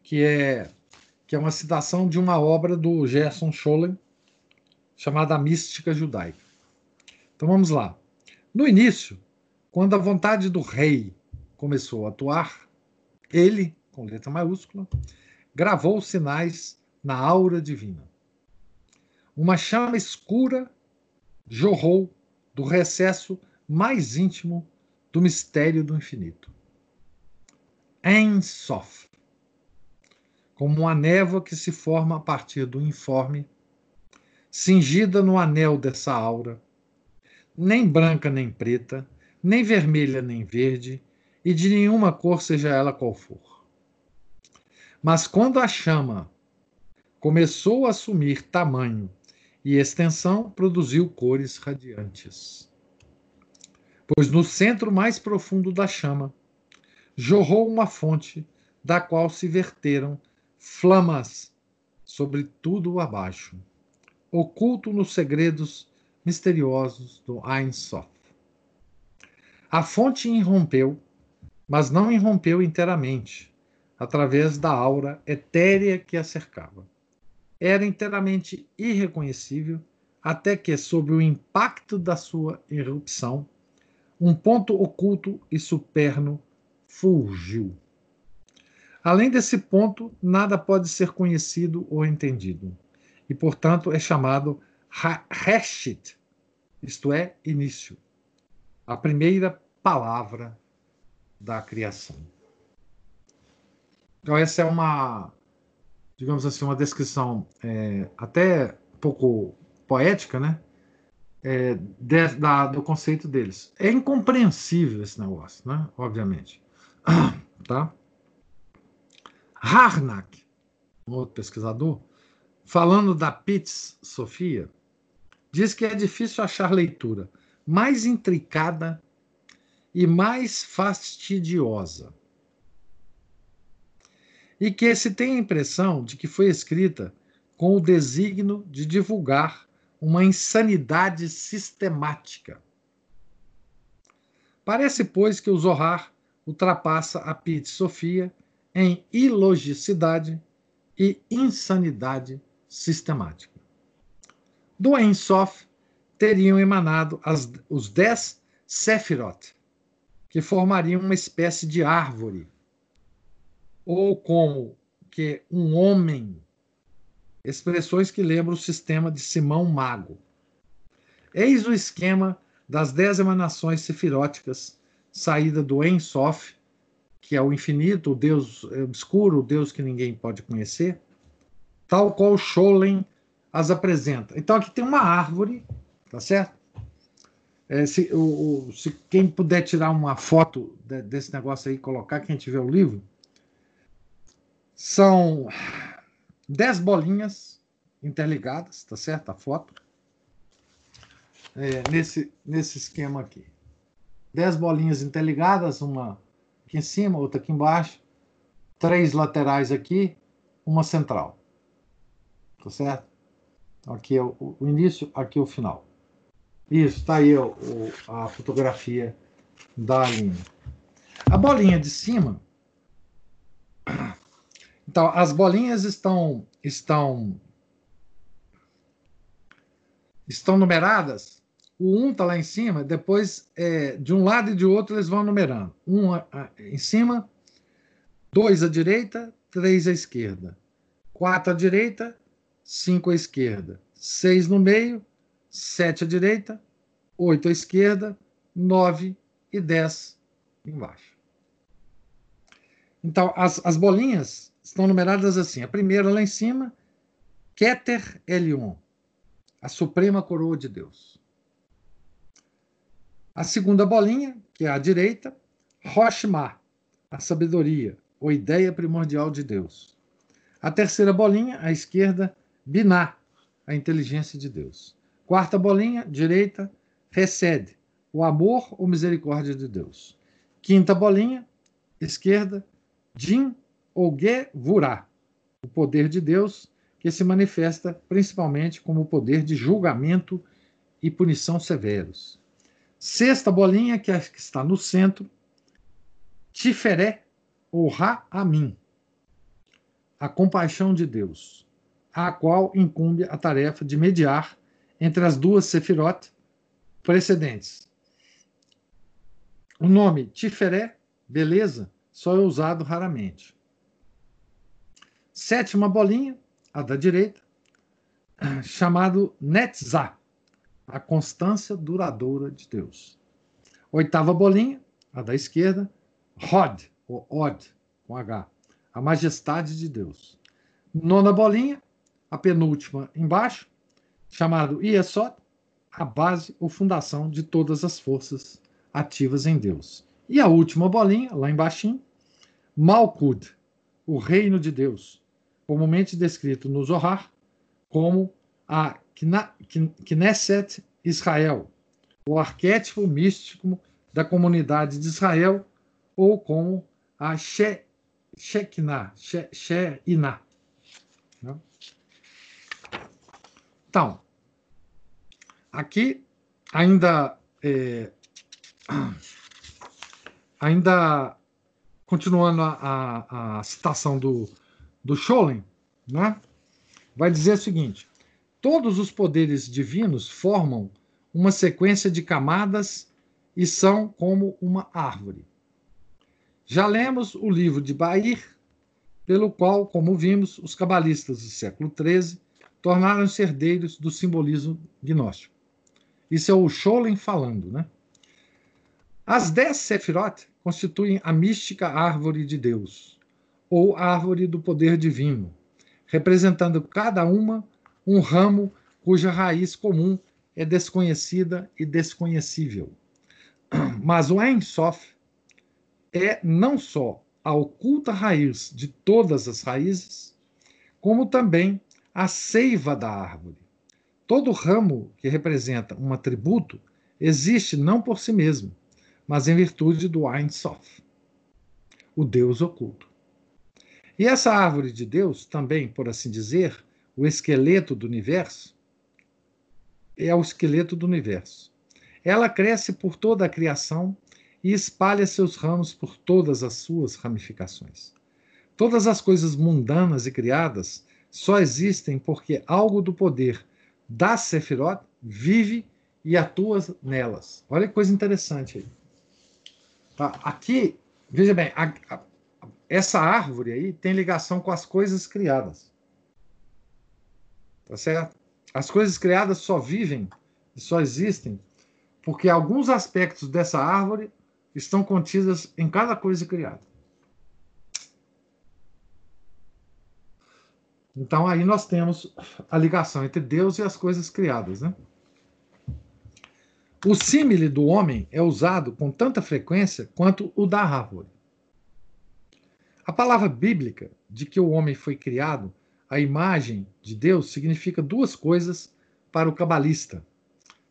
A: que, é, que é uma citação de uma obra do Gerson Scholem, chamada Mística Judaica. Então vamos lá. No início, quando a vontade do rei começou a atuar, ele, com letra maiúscula, gravou sinais na aura divina. Uma chama escura jorrou do recesso mais íntimo do mistério do infinito. En Sof, como uma névoa que se forma a partir do informe, cingida no anel dessa aura, nem branca nem preta, nem vermelha nem verde, e de nenhuma cor seja ela qual for. Mas quando a chama começou a assumir tamanho e extensão, produziu cores radiantes. Pois no centro mais profundo da chama jorrou uma fonte da qual se verteram flamas sobre tudo abaixo, oculto nos segredos misteriosos do Ein Sof. A fonte irrompeu, mas não irrompeu inteiramente, através da aura etérea que a cercava era inteiramente irreconhecível, até que, sob o impacto da sua erupção, um ponto oculto e superno fulgiu. Além desse ponto, nada pode ser conhecido ou entendido, e, portanto, é chamado Reshit, isto é, início, a primeira palavra da criação. Então, essa é uma digamos assim, uma descrição é, até um pouco poética, né? É, de, da, do conceito deles. É incompreensível esse negócio, né? Obviamente. [clears throat] Tá? Harnack, um outro pesquisador, falando da Pitts Sofia, diz que é difícil achar leitura mais intricada e mais fastidiosa e que se tem a impressão de que foi escrita com o desígnio de divulgar uma insanidade sistemática. Parece, pois, que o Zohar ultrapassa a Pit Sofia em ilogicidade e insanidade sistemática. Do Ensof teriam emanado as, os dez Sefirot, que formariam uma espécie de árvore ou como que um homem, expressões que lembram o sistema de Simão Mago. Eis o esquema das dez emanações sefiróticas, saída do Ensof, que é o infinito, o Deus obscuro, o Deus que ninguém pode conhecer, tal qual Scholem as apresenta. Então aqui tem uma árvore, tá certo? É, se, o, o, se quem puder tirar uma foto de, desse negócio aí, colocar, quem tiver o livro, são dez bolinhas interligadas, tá certo? A foto. É, nesse, nesse esquema aqui. Dez bolinhas interligadas, uma aqui em cima, outra aqui embaixo. Três laterais aqui, uma central. Tá certo? Aqui é o, início, aqui é o final. Isso, tá aí o, a fotografia da linha. A bolinha de cima então, as bolinhas estão estão estão numeradas. O 1 um está lá em cima, depois é, de um lado e de outro eles vão numerando. Um a, a, em cima, dois à direita, três à esquerda. Quatro à direita, cinco à esquerda. Seis no meio, sete à direita, oito à esquerda, nove e dez embaixo. Então, as, as bolinhas estão numeradas assim. A primeira lá em cima, Keter Elion, a suprema coroa de Deus. A segunda bolinha, que é à direita, Roshma, a sabedoria, ou ideia primordial de Deus. A terceira bolinha, à esquerda, Binah, a inteligência de Deus. Quarta bolinha, direita, Resed, o amor ou misericórdia de Deus. Quinta bolinha, esquerda, Din ou Gevurah, o poder de Deus, que se manifesta principalmente como poder de julgamento e punição severos. Sexta bolinha, que, é, que está no centro, Tiferé ou Ra-Amin, a compaixão de Deus, a qual incumbe a tarefa de mediar entre as duas Sefirot precedentes. O nome Tiferé, beleza, só é usado raramente. Sétima bolinha, a da direita, [clears throat] chamado Netzah, a constância duradoura de Deus. Oitava bolinha, a da esquerda, Hod, ou Od, com H, a majestade de Deus. Nona bolinha, a penúltima embaixo, chamado Iesod, a base ou fundação de todas as forças ativas em Deus. E a última bolinha, lá embaixo, Malkud, o reino de Deus, comumente descrito no Zohar como a Knesset Israel, o arquétipo místico da comunidade de Israel, ou como a Shekinah, Shekinah. Né? Então, aqui ainda é, ainda continuando a, a, a, citação do, do Scholem, né? vai dizer o seguinte: todos os poderes divinos formam uma sequência de camadas e são como uma árvore. Já lemos o livro de Bair, pelo qual, como vimos, os cabalistas do século XIII tornaram-se herdeiros do simbolismo gnóstico. Isso é o Scholem falando, né? As dez Sefirot constituem a mística árvore de Deus, ou árvore do poder divino, representando cada uma um ramo cuja raiz comum é desconhecida e desconhecível. [clears throat] Mas o Ein Sof é não só a oculta raiz de todas as raízes, como também a seiva da árvore. Todo ramo que representa um atributo existe não por si mesmo, mas em virtude do Ein Sof, o Deus oculto. E essa árvore de Deus, também, por assim dizer, o esqueleto do universo, é o esqueleto do universo. Ela cresce por toda a criação e espalha seus ramos por todas as suas ramificações. Todas as coisas mundanas e criadas só existem porque algo do poder da Sefirot vive e atua nelas. Olha que coisa interessante aí. Tá? Aqui, veja bem, a, a, essa árvore aí tem ligação com as coisas criadas. Tá certo? As coisas criadas só vivem e só existem porque alguns aspectos dessa árvore estão contidas em cada coisa criada. Então aí nós temos a ligação entre Deus e as coisas criadas, né? O símile do homem é usado com tanta frequência quanto o da árvore. A palavra bíblica de que o homem foi criado à imagem de Deus significa duas coisas para o cabalista.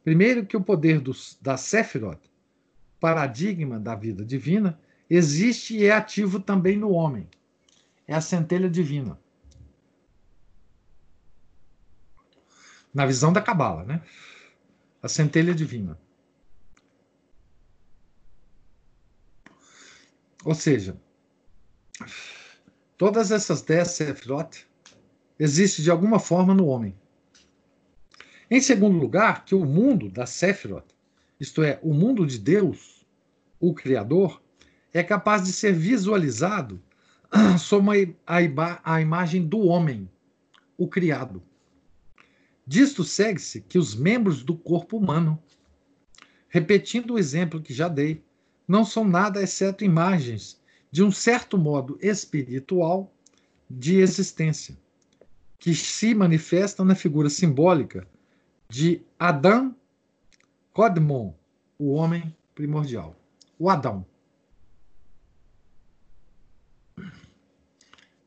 A: Primeiro, que o poder dos, da Sefirot, paradigma da vida divina, existe e é ativo também no homem. É a centelha divina. Na visão da Cabala, né? A centelha divina. Ou seja, todas essas dez sefirot existem de alguma forma no homem. Em segundo lugar, que o mundo da Sefirot, isto é, o mundo de Deus, o Criador, é capaz de ser visualizado [clears throat] sob a, a, a imagem do homem, o criado. Disto segue-se que os membros do corpo humano, repetindo o exemplo que já dei, não são nada exceto imagens de um certo modo espiritual de existência, que se manifestam na figura simbólica de Adão Kodmon, o homem primordial, o Adão.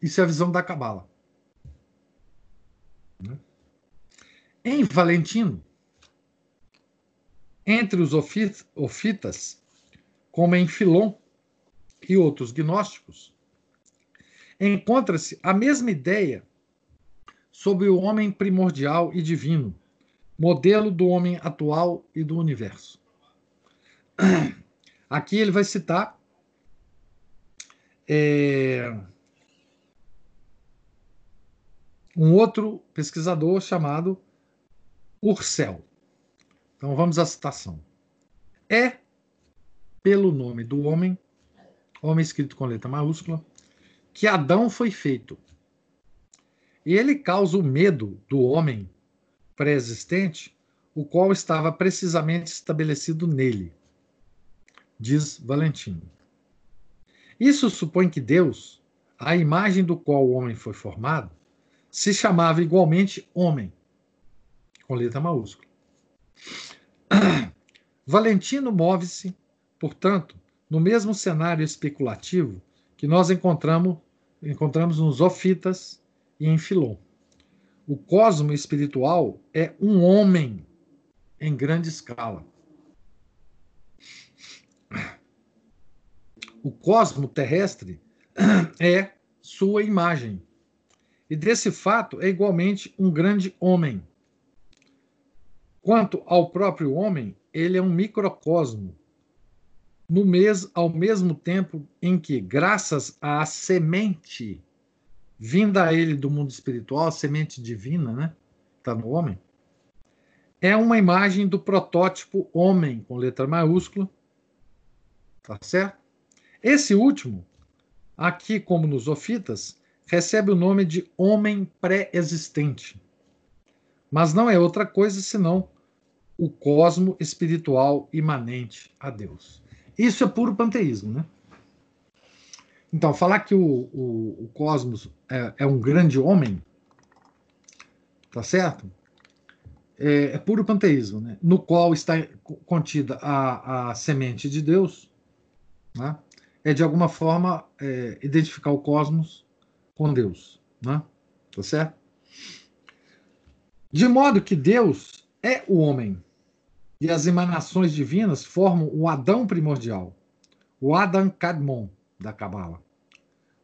A: Isso é a visão da Cabala. Em Valentino, entre os ofitas, como em Filon e outros gnósticos, encontra-se a mesma ideia sobre o homem primordial e divino, modelo do homem atual e do universo. [clears throat] Aqui ele vai citar é, um outro pesquisador chamado Ursel. Então vamos à citação. É pelo nome do homem, homem escrito com letra maiúscula, que Adão foi feito. E ele causa o medo do homem pré-existente, o qual estava precisamente estabelecido nele, diz Valentino. Isso supõe que Deus, a imagem do qual o homem foi formado, se chamava igualmente homem, com letra maiúscula. [clears throat] Valentino move-se, portanto, no mesmo cenário especulativo que nós encontramos, encontramos nos Ofitas e em Filon. O cosmo espiritual é um homem em grande escala. O cosmo terrestre [clears throat] é sua imagem. E desse fato é igualmente um grande homem. Quanto ao próprio homem, ele é um microcosmo. No mês, ao mesmo tempo em que, graças à semente vinda a ele do mundo espiritual, a semente divina, né? Está no homem. É uma imagem do protótipo homem, com letra maiúscula. Tá certo? Esse último, aqui como nos ofitas, recebe o nome de homem pré-existente. Mas não é outra coisa senão o cosmo espiritual imanente a Deus. Isso é puro panteísmo, né? Então, falar que o, o, o cosmos é, é, um grande homem, tá certo? É, é, puro panteísmo, né? no qual está contida a, a semente de Deus, né? é de alguma forma é, identificar o cosmos com Deus, né? tá certo? De modo que Deus é o homem e as emanações divinas formam o Adão primordial, o Adam Kadmon, da Cabala.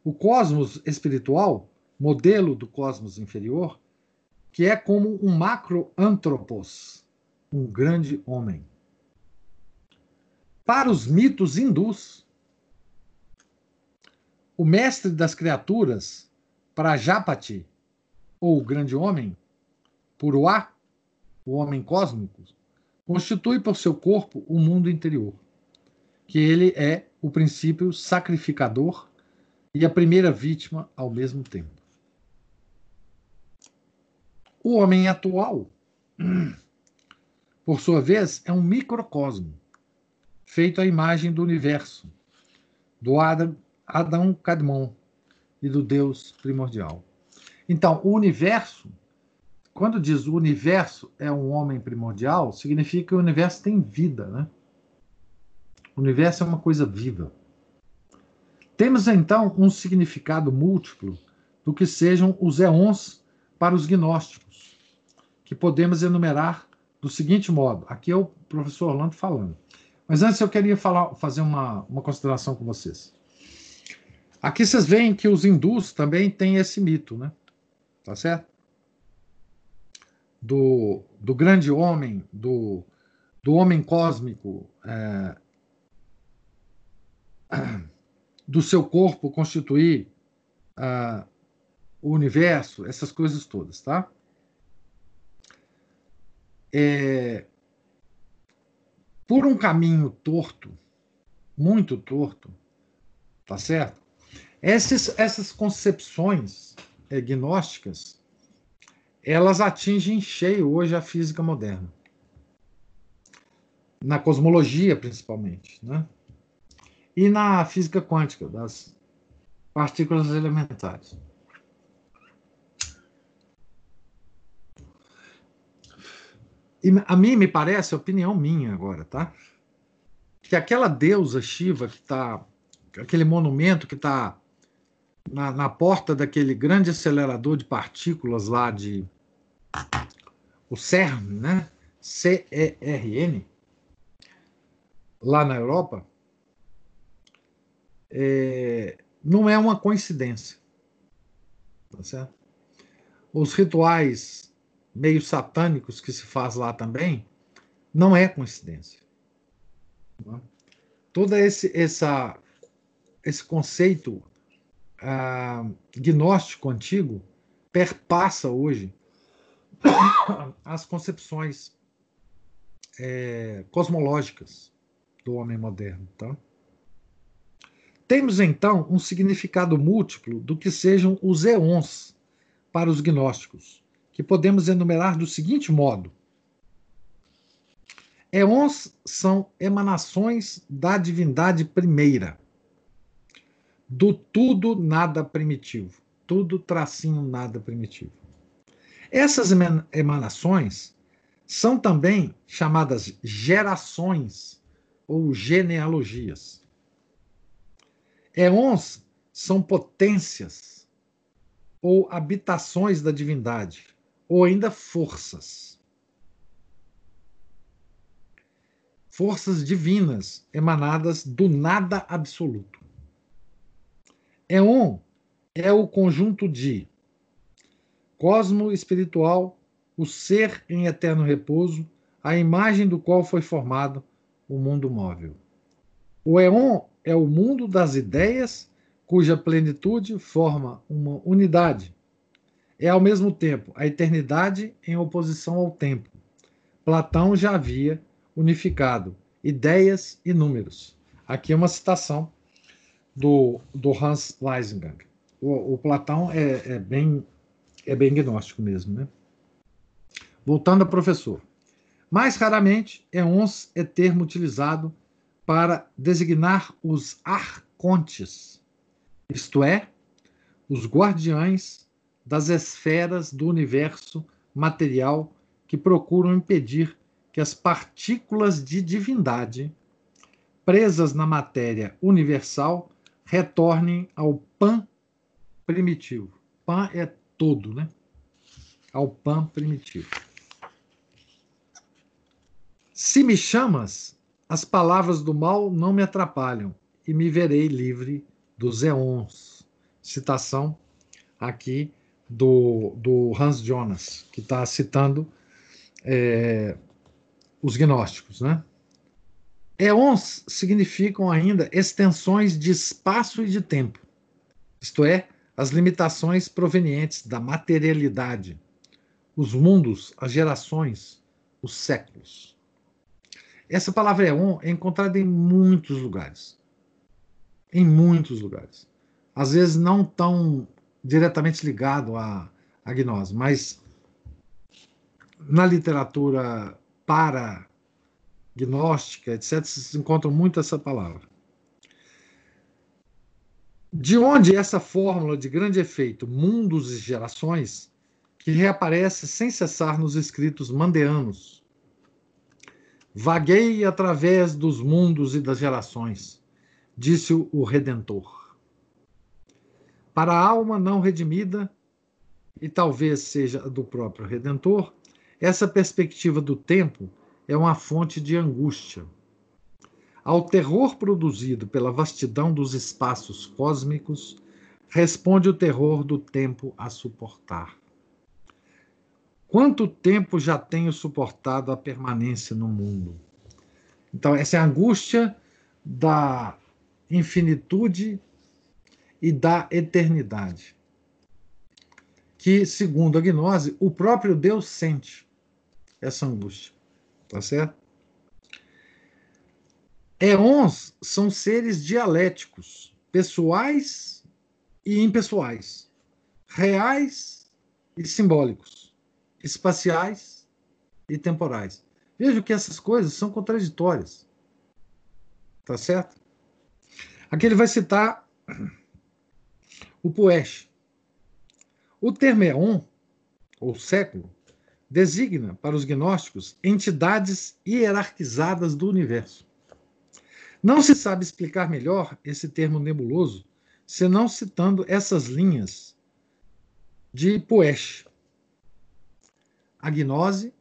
A: O cosmos espiritual, modelo do cosmos inferior, que é como um macroantropos, um grande homem. Para os mitos hindus, o mestre das criaturas, Prajapati, ou o grande homem, Puruá, o homem cósmico, constitui por seu corpo o mundo interior que ele é o princípio sacrificador e a primeira vítima ao mesmo tempo. O homem atual, [clears throat] por sua vez, é um microcosmo, feito à imagem do universo, do Adam, Adão Cadmon e do Deus primordial. Então, o universo, quando diz o universo é um homem primordial, significa que o universo tem vida, né? O universo é uma coisa viva. Temos então um significado múltiplo do que sejam os éons para os gnósticos, que podemos enumerar do seguinte modo. Aqui é o professor Orlando falando. Mas antes eu queria falar, fazer uma, uma consideração com vocês. Aqui vocês veem que os hindus também têm esse mito, né? Tá certo? Do, do grande homem, do, do homem cósmico, é, [clears throat] do seu corpo constituir uh, o universo, essas coisas todas, tá? É, por um caminho torto, muito torto, tá certo? Essas, essas concepções é, gnósticas, elas atingem cheio hoje a física moderna. Na cosmologia, principalmente, né? e na física quântica das partículas elementares. E a mim me parece, opinião minha agora, tá? Que aquela deusa Shiva que está, aquele monumento que está na, na, porta daquele grande acelerador de partículas lá de o CERN, né? C-E-R-N, lá na Europa, é, não é uma coincidência. Tá certo? os rituais meio satânicos que se faz lá também, não é coincidência. Todo esse, essa, esse conceito ah, gnóstico antigo perpassa hoje [coughs] as concepções é, cosmológicas do homem moderno. Tá? Temos então um significado múltiplo do que sejam os éons para os gnósticos, que podemos enumerar do seguinte modo: Éons são emanações da divindade primeira, do tudo nada primitivo, tudo tracinho nada primitivo. Essas emanações são também chamadas gerações ou genealogias. Éons são potências ou habitações da divindade, ou ainda forças. Forças divinas emanadas do nada absoluto. Éon é o conjunto de cosmo espiritual, o ser em eterno repouso, a imagem do qual foi formado o mundo móvel. O éon é o mundo das ideias, cuja plenitude forma uma unidade. É ao mesmo tempo a eternidade em oposição ao tempo. Platão já havia unificado ideias e números. Aqui é uma citação do, do Hans Leisinger. O, o Platão é, é, bem, é bem gnóstico mesmo, né? Voltando ao professor. Mais raramente, éons é termo utilizado para designar os arcontes, isto é, os guardiães das esferas do universo material que procuram impedir que as partículas de divindade presas na matéria universal retornem ao pan primitivo. Pan é todo, né? Ao pan primitivo. Se me chamas, as palavras do mal não me atrapalham e me verei livre dos éons. Citação aqui do, do Hans Jonas, que está citando é, os gnósticos. Né? Éons significam ainda extensões de espaço e de tempo, isto é, as limitações provenientes da materialidade, os mundos, as gerações, os séculos. Essa palavra éon é encontrada em muitos lugares. Em muitos lugares. Às vezes não tão diretamente ligado à, à gnose, mas na literatura para gnóstica, etc., se encontra muito essa palavra. De onde essa fórmula de grande efeito, mundos e gerações, que reaparece sem cessar nos escritos mandeanos, Vaguei através dos mundos e das gerações, disse o Redentor. Para a alma não redimida, e talvez seja do próprio Redentor, essa perspectiva do tempo é uma fonte de angústia. Ao terror produzido pela vastidão dos espaços cósmicos, responde o terror do tempo a suportar. Quanto tempo já tenho suportado a permanência no mundo? Então, essa é a angústia da infinitude e da eternidade. Que, segundo a gnose, o próprio Deus sente essa angústia. Tá certo? Éons são seres dialéticos, pessoais e impessoais, reais e simbólicos espaciais e temporais. Veja que essas coisas são contraditórias. Tá certo? Aqui ele vai citar o Poesh. O termo Eon, ou século, designa, para os gnósticos, entidades hierarquizadas do universo. Não se sabe explicar melhor esse termo nebuloso senão citando essas linhas de Poesh, a gnose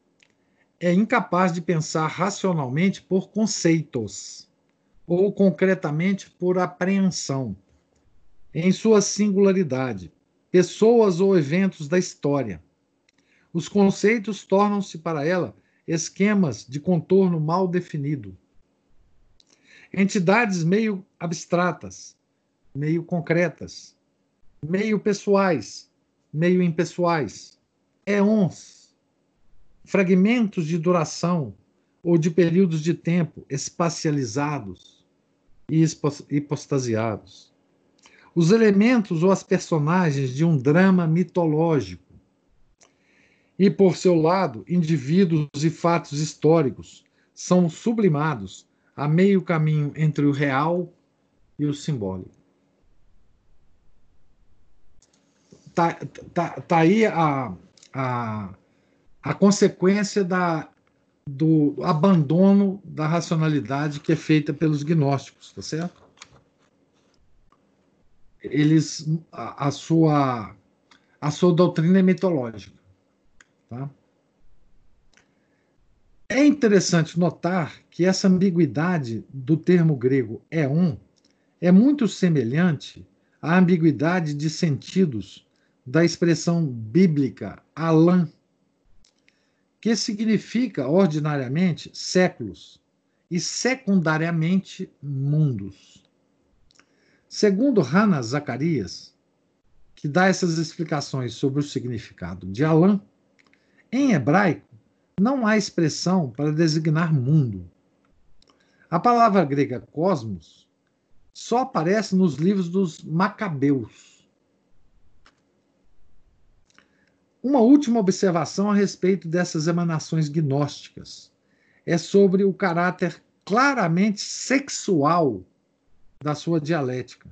A: é incapaz de pensar racionalmente por conceitos, ou concretamente por apreensão, em sua singularidade, pessoas ou eventos da história. Os conceitos tornam-se para ela esquemas de contorno mal definido. Entidades meio abstratas, meio concretas, meio pessoais, meio impessoais, éons, fragmentos de duração ou de períodos de tempo espacializados e hipostasiados. Os elementos ou as personagens de um drama mitológico. E, por seu lado, indivíduos e fatos históricos são sublimados a meio caminho entre o real e o simbólico. Tá, tá, tá aí a, a, a consequência da, do abandono da racionalidade que é feita pelos gnósticos, tá certo? Eles a, a sua a sua doutrina é mitológica, tá? É interessante notar que essa ambiguidade do termo grego é um é muito semelhante à ambiguidade de sentidos da expressão bíblica Alan, que significa ordinariamente séculos e secundariamente mundos. Segundo Hannah Zacarias, que dá essas explicações sobre o significado de Alan, em hebraico não há expressão para designar mundo. A palavra grega cosmos só aparece nos livros dos Macabeus Uma última observação a respeito dessas emanações gnósticas é sobre o caráter claramente sexual da sua dialética,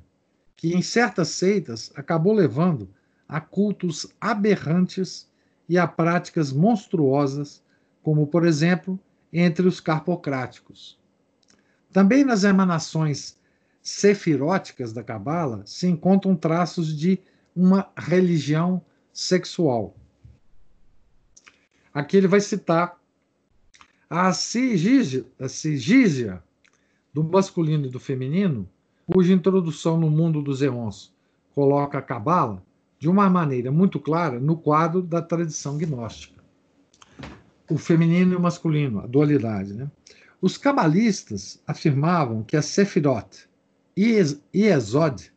A: que em certas seitas acabou levando a cultos aberrantes e a práticas monstruosas, como, por exemplo, entre os carpocráticos. Também nas emanações sefiróticas da Cabala se encontram traços de uma religião sexual. Aqui ele vai citar a sigígia, a sigígia do masculino e do feminino, cuja introdução no mundo dos eons coloca a Cabala de uma maneira muito clara no quadro da tradição gnóstica. O feminino e o masculino, a dualidade. Né? Os cabalistas afirmavam que a Sefirot e Esod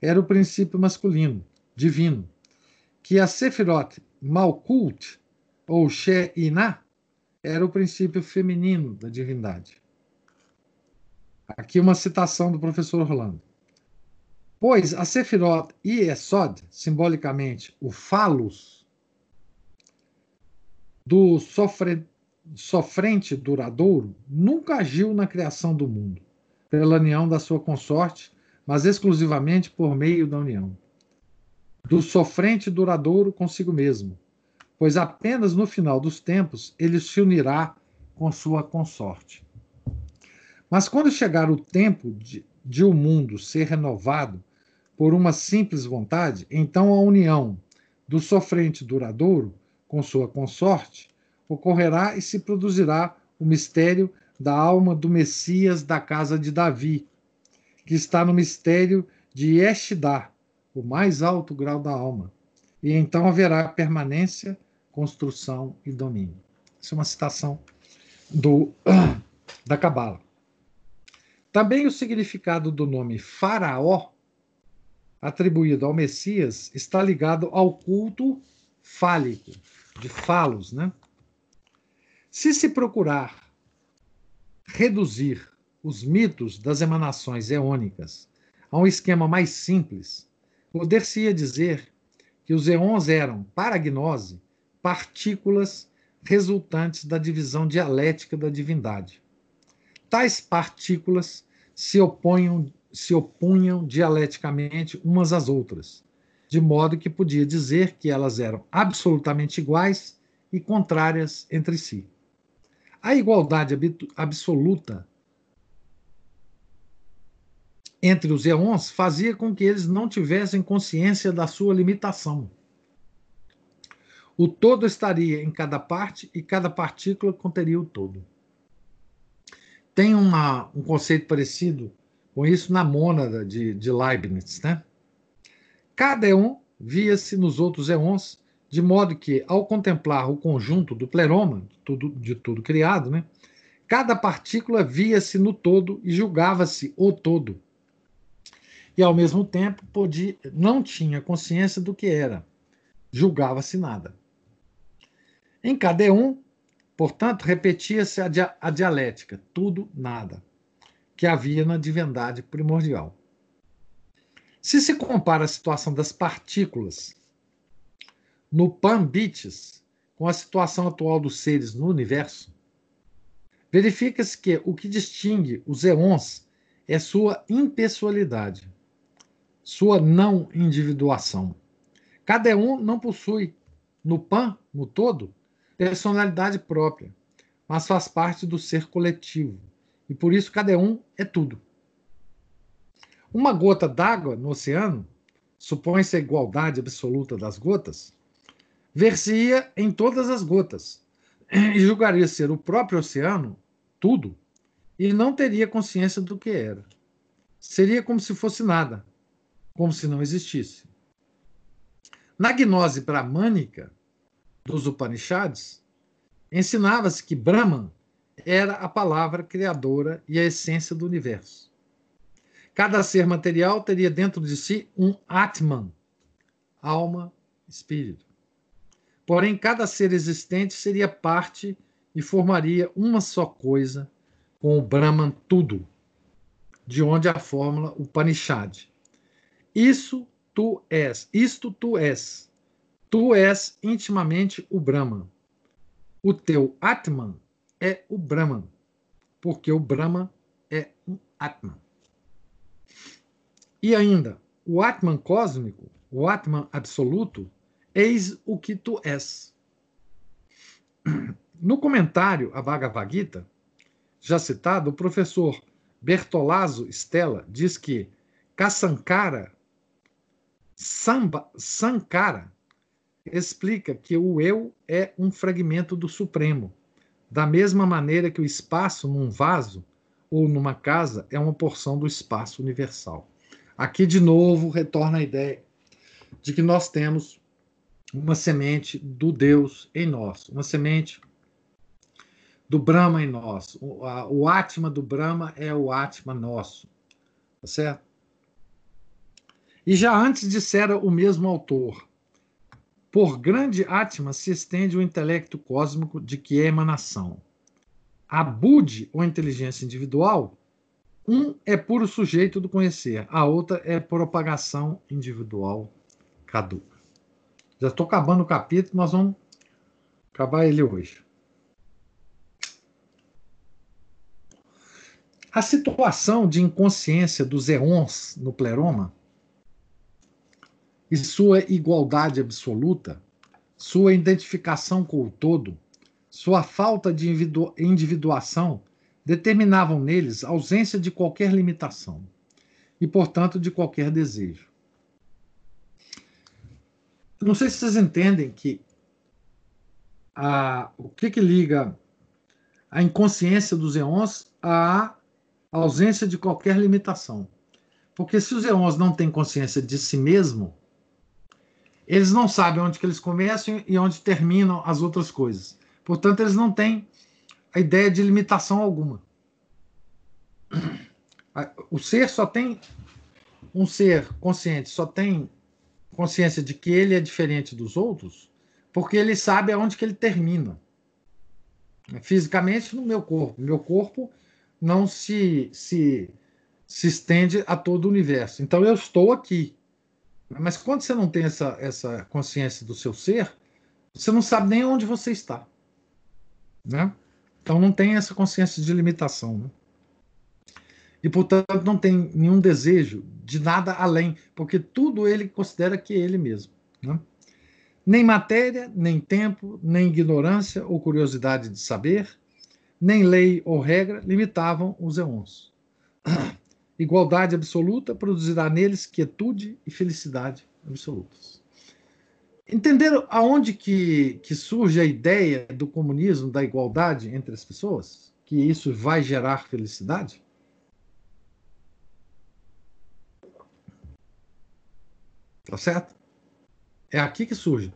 A: era o princípio masculino, divino, que a Sefirot Malkult, ou She'inah, era o princípio feminino da divindade. Aqui uma citação do professor Orlando. Pois a Sefirot e Esod, simbolicamente o falos do sofre, sofrente duradouro, nunca agiu na criação do mundo, pela união da sua consorte, mas exclusivamente por meio da união do sofrente duradouro consigo mesmo, pois apenas no final dos tempos ele se unirá com sua consorte. Mas quando chegar o tempo de, de o mundo ser renovado por uma simples vontade, então a união do sofrente duradouro com sua consorte ocorrerá e se produzirá o mistério da alma do Messias da casa de Davi, que está no mistério de Eshdar, o mais alto grau da alma, e então haverá permanência, construção e domínio. Isso é uma citação do [clears throat] da Cabala. Também o significado do nome Faraó, atribuído ao Messias, está ligado ao culto fálico, de falos, né? Se se procurar reduzir os mitos das emanações eônicas a um esquema mais simples, Poder-se-ia dizer que os eons eram, para a gnose, partículas resultantes da divisão dialética da divindade. Tais partículas se, opunham, se opunham dialeticamente umas às outras, de modo que podia dizer que elas eram absolutamente iguais e contrárias entre si. A igualdade absoluta entre os eons fazia com que eles não tivessem consciência da sua limitação. O todo estaria em cada parte e cada partícula conteria o todo. Tem uma, um conceito parecido com isso na mônada de, de Leibniz. Né? Cada eon via-se nos outros éons, de modo que, ao contemplar o conjunto do pleroma, de tudo, de tudo criado, né, cada partícula via-se no todo e julgava-se o todo. E, ao mesmo tempo, podia, não tinha consciência do que era, julgava-se nada. Em cada um, portanto, repetia-se a, dia, a dialética, tudo, nada, que havia na divindade primordial. Se se compara a situação das partículas no Pan-Bites com a situação atual dos seres no universo, verifica-se que o que distingue os éons é sua impessoalidade, sua não individuação. Cada um não possui, no Pan, no todo, personalidade própria, mas faz parte do ser coletivo, e por isso cada um é tudo. Uma gota d'água no oceano, supõe-se a igualdade absoluta das gotas, ver-se-ia em todas as gotas e julgaria ser o próprio oceano tudo e não teria consciência do que era. Seria como se fosse nada, como se não existisse. Na gnose brahmânica dos Upanishads, ensinava-se que Brahman era a palavra criadora e a essência do universo. Cada ser material teria dentro de si um Atman, alma, espírito. Porém, cada ser existente seria parte e formaria uma só coisa com o Brahman tudo, de onde a fórmula Upanishad. Isso tu és, isto tu és. Tu és intimamente o Brahman. O teu Atman é o Brahman, porque o Brahman é um Atman. E ainda, o Atman cósmico, o Atman absoluto, eis o que tu és. No comentário a Bhagavad Gita, já citado, o professor Bertolazzo Stella diz que Kasankara Samba, Sankara explica que o eu é um fragmento do Supremo, da mesma maneira que o espaço num vaso ou numa casa é uma porção do espaço universal. Aqui, de novo, retorna a ideia de que nós temos uma semente do Deus em nós, uma semente do Brahma em nós. O, Atma do Brahma é o Atma nosso. Tá certo? E já antes dissera o mesmo autor: por grande Atma se estende o intelecto cósmico de que é emanação. A Budi, ou inteligência individual, um é puro sujeito do conhecer, a outra é propagação individual caduca. Já estou acabando o capítulo, nós vamos acabar ele hoje. A situação de inconsciência dos éons no pleroma e sua igualdade absoluta, sua identificação com o todo, sua falta de individuação determinavam neles a ausência de qualquer limitação e, portanto, de qualquer desejo. Não sei se vocês entendem que a, o que, que liga a inconsciência dos eons à ausência de qualquer limitação. Porque se os eons não têm consciência de si mesmo, eles não sabem onde que eles começam e onde terminam as outras coisas. Portanto, eles não têm a ideia de limitação alguma. O ser só tem um ser consciente, só tem consciência de que ele é diferente dos outros, porque ele sabe aonde que ele termina. Fisicamente no meu corpo. Meu corpo não se, se, se estende a todo o universo. Então eu estou aqui. Mas quando você não tem essa, essa consciência do seu ser, você não sabe nem onde você está. Né? Então não tem essa consciência de limitação. Né? E, portanto, não tem nenhum desejo de nada além, porque tudo ele considera que é ele mesmo. Né? Nem matéria, nem tempo, nem ignorância ou curiosidade de saber, nem lei ou regra limitavam os eons. Igualdade absoluta produzirá neles quietude e felicidade absolutas. Entenderam aonde que, que surge a ideia do comunismo, da igualdade entre as pessoas? Que isso vai gerar felicidade? Tá certo? É aqui que surge.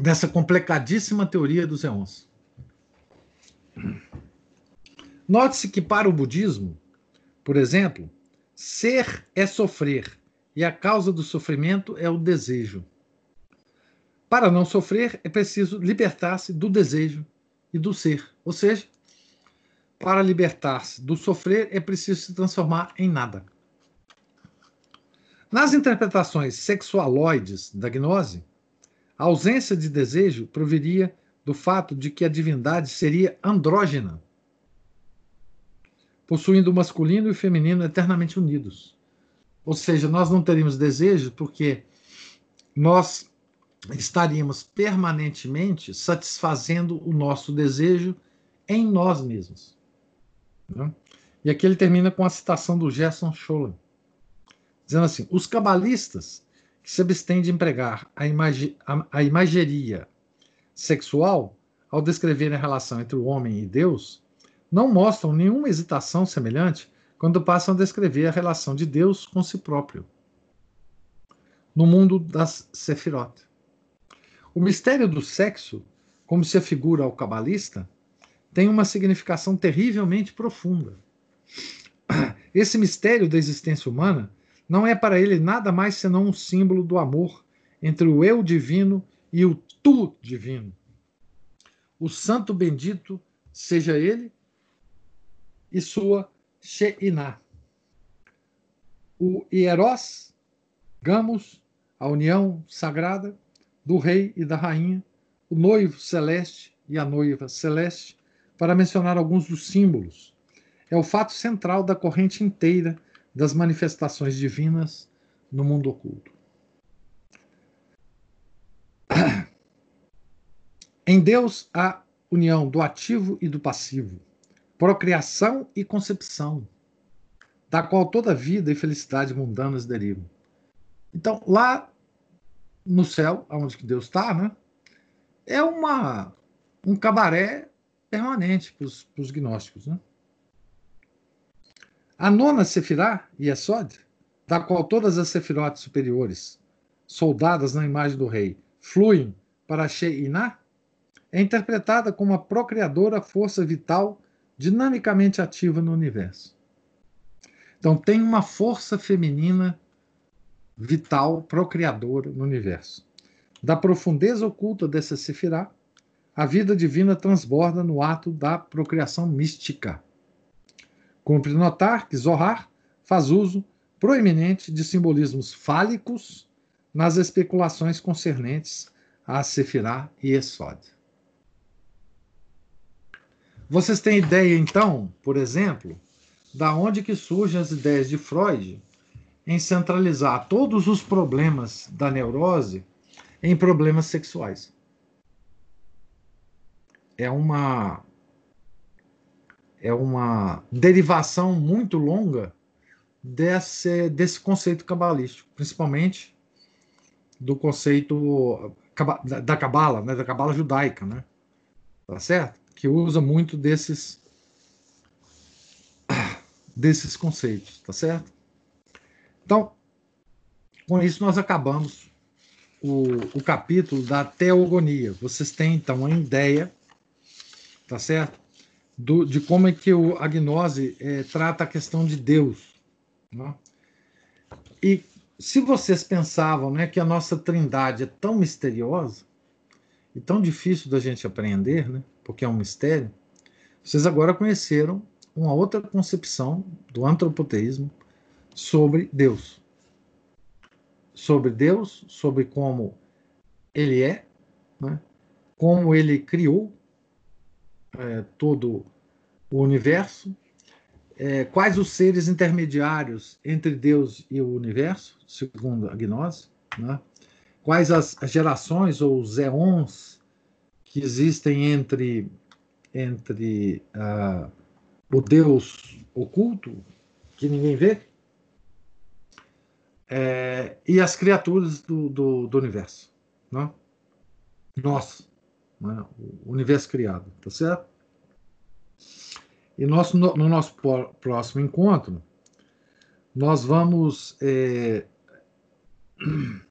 A: Dessa complicadíssima teoria dos éons. Note-se que para o budismo, por exemplo, ser é sofrer e a causa do sofrimento é o desejo. Para não sofrer, é preciso libertar-se do desejo e do ser. Ou seja, para libertar-se do sofrer, é preciso se transformar em nada. Nas interpretações sexualoides da gnose, a ausência de desejo proviria do fato de que a divindade seria andrógena, possuindo o masculino e o feminino eternamente unidos. Ou seja, nós não teríamos desejo porque nós estaríamos permanentemente satisfazendo o nosso desejo em nós mesmos. Né? E aqui ele termina com a citação do Gerson Scholem, dizendo assim: os cabalistas que se abstêm de empregar a, imagi a, a imageria sexual ao descrever a relação entre o homem e Deus, não mostram nenhuma hesitação semelhante quando passam a descrever a relação de Deus com si próprio. No mundo das Sefirot. O mistério do sexo, como se afigura ao cabalista, tem uma significação terrivelmente profunda. Esse mistério da existência humana não é para ele nada mais senão um símbolo do amor entre o eu divino e o tu divino. O santo bendito seja ele e sua She'iná. O Hieros, Gamos, a união sagrada, do rei e da rainha, o noivo celeste e a noiva celeste, para mencionar alguns dos símbolos. É o fato central da corrente inteira das manifestações divinas no mundo oculto. [clears throat] Em Deus há união do ativo e do passivo, procriação e concepção, da qual toda vida e felicidade mundanas derivam. Então, lá no céu, onde que Deus está, né? É uma, um cabaré permanente para os gnósticos. Né? A nona Sefirá, Yesod, da qual todas as Sefirotes superiores, soldadas na imagem do rei, fluem para She'iná, é interpretada como a procriadora força vital dinamicamente ativa no universo. Então, tem uma força feminina vital, procriadora no universo. Da profundeza oculta dessa Sefirá, a vida divina transborda no ato da procriação mística. Cumpre notar que Zohar faz uso proeminente de simbolismos fálicos nas especulações concernentes a Sefirá e Esod. Vocês têm ideia, então, por exemplo, da onde que surgem as ideias de Freud em centralizar todos os problemas da neurose em problemas sexuais. É uma é uma derivação muito longa desse, desse conceito cabalístico, principalmente do conceito da cabala, né, da cabala judaica, né? Tá certo? Que usa muito desses desses conceitos, tá certo? Então, com isso nós acabamos o, o capítulo da teogonia. Vocês têm então uma ideia, tá certo? Do, de como é que o, a gnose é, trata a questão de Deus. Né? E se vocês pensavam né, que a nossa trindade é tão misteriosa e tão difícil da gente aprender, né, porque é um mistério, vocês agora conheceram uma outra concepção do antropoteísmo sobre Deus. Sobre Deus, sobre como ele é, né? como ele criou é, todo o universo, é, quais os seres intermediários entre Deus e o universo, segundo a gnose, né? quais as gerações ou os éons que existem entre, entre uh, o Deus oculto, que ninguém vê, é, e as criaturas do, do, do universo. Né? Nós, né? o universo criado, tá certo? E nosso, no, no nosso próximo encontro, nós vamos é, [clears throat]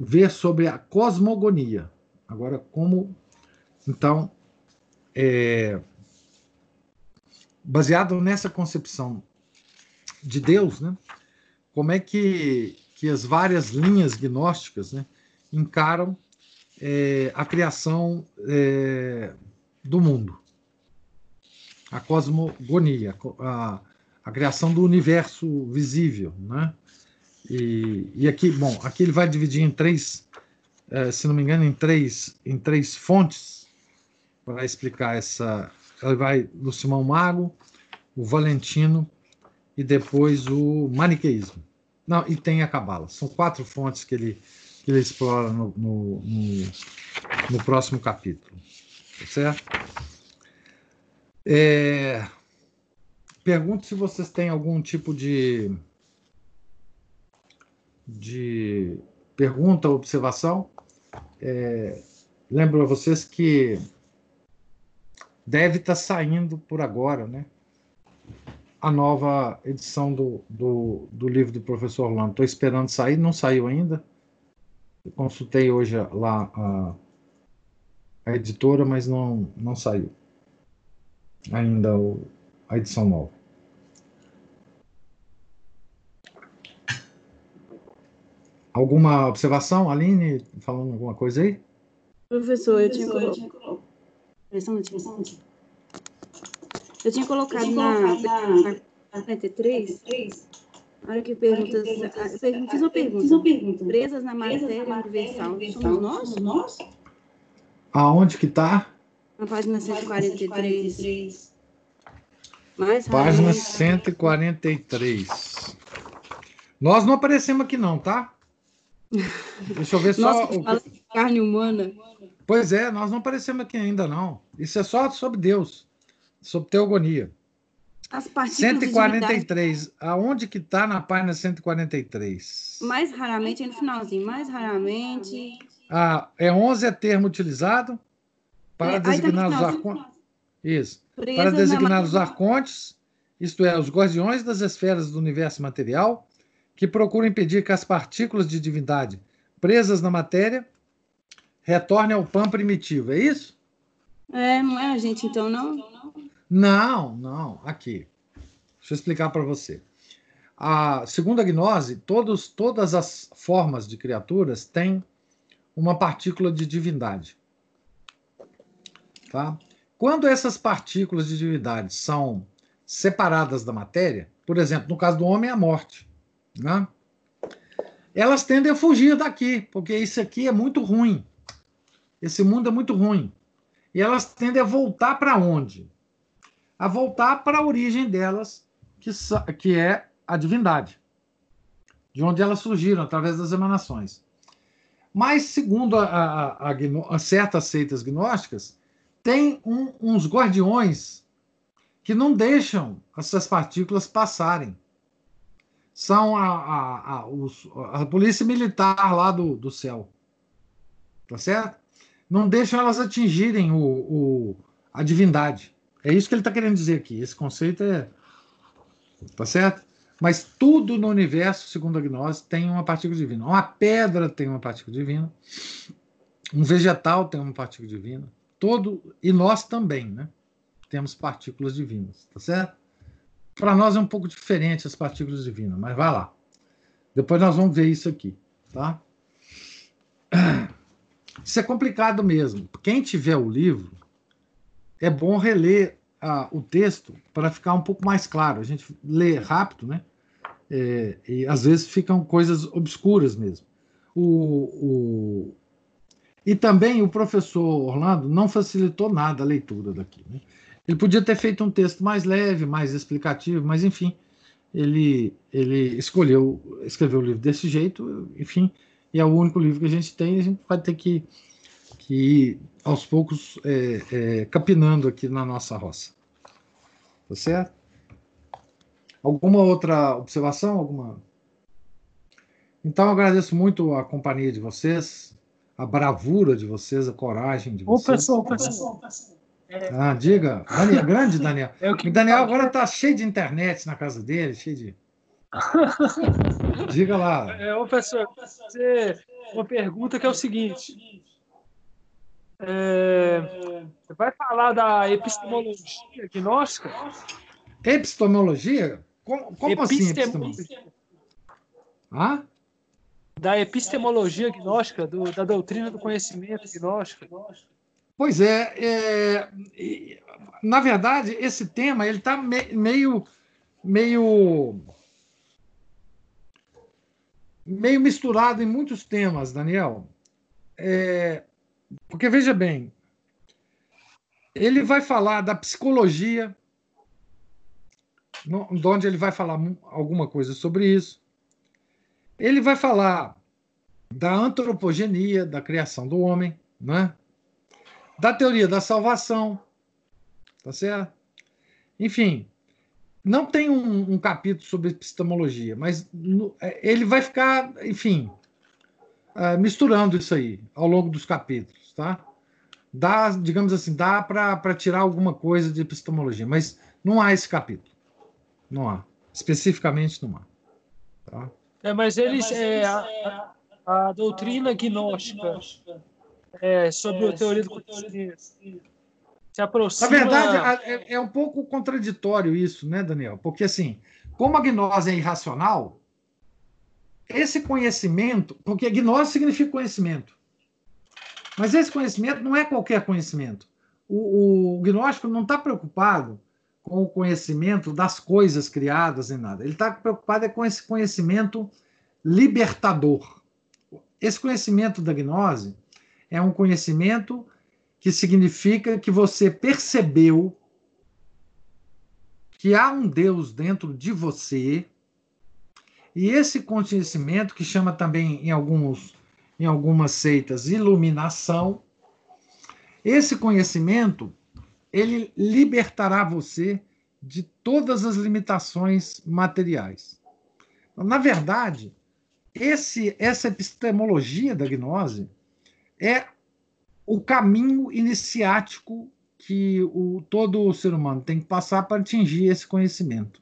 A: ver sobre a cosmogonia. Agora, como, então, é, baseado nessa concepção de Deus, né, como é que, que as várias linhas gnósticas né, encaram é, a criação é, do mundo, a cosmogonia, a, a criação do universo visível, né? E, e aqui, bom, aqui ele vai dividir em três, se não me engano, em três, em três fontes para explicar essa. Ele vai do Simão Mago, o Valentino e depois o maniqueísmo. Não, e tem a Cabala. São quatro fontes que ele, que ele explora no, no, no, no próximo capítulo. Tá certo? É, pergunto se vocês têm algum tipo de, de pergunta, observação. É, lembro a vocês que deve estar tá saindo por agora, né? A nova edição do, do, do livro do professor Orlando. Estou esperando sair, não saiu ainda. Eu consultei hoje lá a, a editora, mas não, não saiu ainda o, a edição nova. Alguma observação, Aline, falando alguma coisa aí?
B: Professor, eu tinha colocado. Eu tinha colocado na 43. Olha que pergunta. Fiz uma pergunta. Presas na matéria universal. Somos nós?
A: Aonde que está?
B: Na página 143. Mais
A: página 143. Nós não aparecemos aqui não, tá? Deixa eu ver só.
B: Nossa, de carne humana.
A: Pois é, nós não aparecemos aqui ainda, não. Isso é só sobre Deus, sobre teogonia.
B: As partículas
A: 143. Aonde que está na página 143?
B: Mais raramente, aí no finalzinho. Mais raramente.
A: Ah, é 11 é termo utilizado para é, designar os arcontes. Isso. Para designar os arcontes, isto é, os guardiões das esferas do universo material, que procuram impedir que as partículas de divindade presas na matéria retornem ao pan primitivo. É isso?
B: É, não é a gente então, não?
A: Não, não. Aqui. Deixa eu explicar para você. A segunda gnose, todos, todas as formas de criaturas têm uma partícula de divindade. Tá? Quando essas partículas de divindade são separadas da matéria, por exemplo, no caso do homem, é a morte né? elas tendem a fugir daqui, porque isso aqui é muito ruim. Esse mundo é muito ruim. E elas tendem a voltar para onde? A voltar para a origem delas, que, que é a divindade, de onde elas surgiram, através das emanações. Mas, segundo a, a, a, certas seitas gnósticas, tem um, uns guardiões que não deixam essas partículas passarem são a, a, a, os, a polícia militar lá do, do céu. Tá certo? Não deixam elas atingirem o, o a divindade. É isso que ele está querendo dizer aqui. Esse conceito é. Tá certo? Mas tudo no universo, segundo a gnose, tem uma partícula divina. Uma pedra tem uma partícula divina. Um vegetal tem uma partícula divina. Todo, e nós também, né? Temos partículas divinas, tá certo? Para nós é um pouco diferente as partículas divinas, mas vai lá. Depois nós vamos ver isso aqui, tá? Isso é complicado mesmo. Quem tiver o livro, é bom reler ah, o texto para ficar um pouco mais claro. A gente lê rápido, né? É, e às vezes ficam coisas obscuras mesmo. O, o... E também o professor Orlando não facilitou nada a leitura daqui. Né? Ele podia ter feito um texto mais leve, mais explicativo, mas enfim, ele, ele escolheu escrever o livro desse jeito, enfim, e é o único livro que a gente tem, a gente vai ter que, que ir aos poucos é, é, capinando aqui na nossa roça. Tá certo? Alguma outra observação? Alguma? Então, agradeço muito a companhia de vocês, a bravura de vocês, a coragem de vocês.
C: Ô, pessoal, pessoal, pessoal.
A: Ah, diga. Daniel, grande Daniel. [laughs] É o Daniel agora está cheio de internet na casa dele, cheio de. [laughs] Diga lá.
C: É, ô, professor, você, uma pergunta que é o seguinte. É, você vai falar da epistemologia gnóstica?
A: Epistemologia? Como, como assim epistemologia?
C: Hã? Da epistemologia gnóstica, do, da doutrina do conhecimento gnóstica.
A: Pois é, é, na verdade, esse tema ele está me, meio, meio, meio misturado em muitos temas, Daniel. É, porque veja bem, ele vai falar da psicologia, onde ele vai falar alguma coisa sobre isso. Ele vai falar da antropogenia, da criação do homem, né? Da teoria da salvação, tá certo? Enfim, não tem um, um capítulo sobre epistemologia, mas no, é, ele vai ficar, enfim, uh, misturando isso aí ao longo dos capítulos, tá? Dá, digamos assim, dá para tirar alguma coisa de epistemologia, mas não há esse capítulo. Não há. Especificamente não há. Tá?
C: É, mas eles. É, a, a, a doutrina gnóstica é, sobre é, a teoria do conhecimento se aproxima.
A: Na verdade, é, é, um pouco contraditório isso, né, Daniel? Porque, assim, como a gnose é irracional, esse conhecimento. Porque gnose significa conhecimento. Mas esse conhecimento não é qualquer conhecimento. O, o gnóstico não está preocupado com o conhecimento das coisas criadas nem nada. Ele está preocupado é com esse conhecimento libertador. Esse conhecimento da gnose é um conhecimento que significa que você percebeu que há um Deus dentro de você. E esse conhecimento, que chama também em, alguns, em algumas seitas iluminação, esse conhecimento ele libertará você de todas as limitações materiais. Na verdade, esse, essa epistemologia da gnose é o caminho iniciático que o, todo o ser humano tem que passar para atingir esse conhecimento.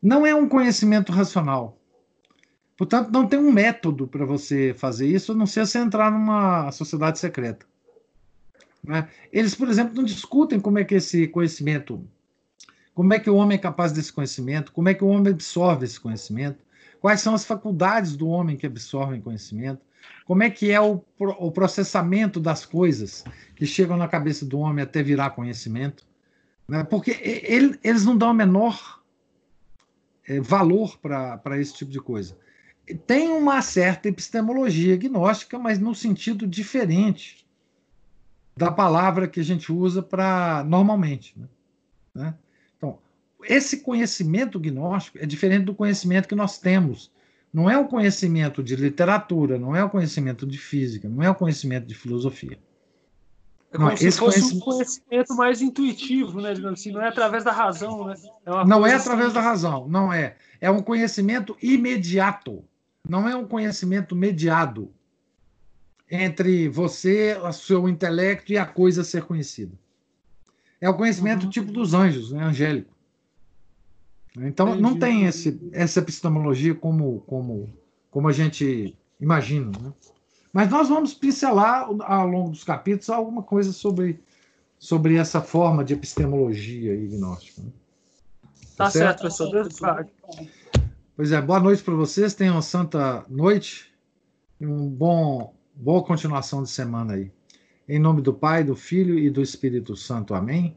A: Não é um conhecimento racional. Portanto, não tem um método para você fazer isso, a não ser você entrar numa sociedade secreta. Né? Eles, por exemplo, não discutem como é que esse conhecimento, como é que o homem é capaz desse conhecimento, como é que o homem absorve esse conhecimento, quais são as faculdades do homem que absorvem conhecimento, como é que é o, o processamento das coisas que chegam na cabeça do homem até virar conhecimento. Né? Porque ele, eles não dão o menor é, valor para esse tipo de coisa. Tem uma certa epistemologia gnóstica, mas no sentido diferente da palavra que a gente usa para normalmente. Né? né? Então, esse conhecimento gnóstico é diferente do conhecimento que nós temos. Não é o conhecimento de literatura, não é o conhecimento de física, não é o conhecimento de filosofia.
C: É como não, se fosse conhecimento... um conhecimento mais intuitivo, né? Assim, não é através da razão, né?
A: É não é através assim... da razão, não é. É um conhecimento imediato. Não é um conhecimento mediado entre você, o seu intelecto e a coisa a ser conhecida. É o conhecimento uhum. tipo dos anjos, né, angélico. Então Entendi. não tem esse, essa epistemologia como, como, como a gente imagina. Né? Mas nós vamos pincelar ao longo dos capítulos alguma coisa sobre, sobre essa forma de epistemologia e gnóstica. Né?
C: Tá, tá certo, professor.
A: Pois é, boa noite para vocês. Tenham uma santa noite e um bom Boa continuação de semana aí. Em nome do Pai, do Filho e do Espírito Santo. Amém.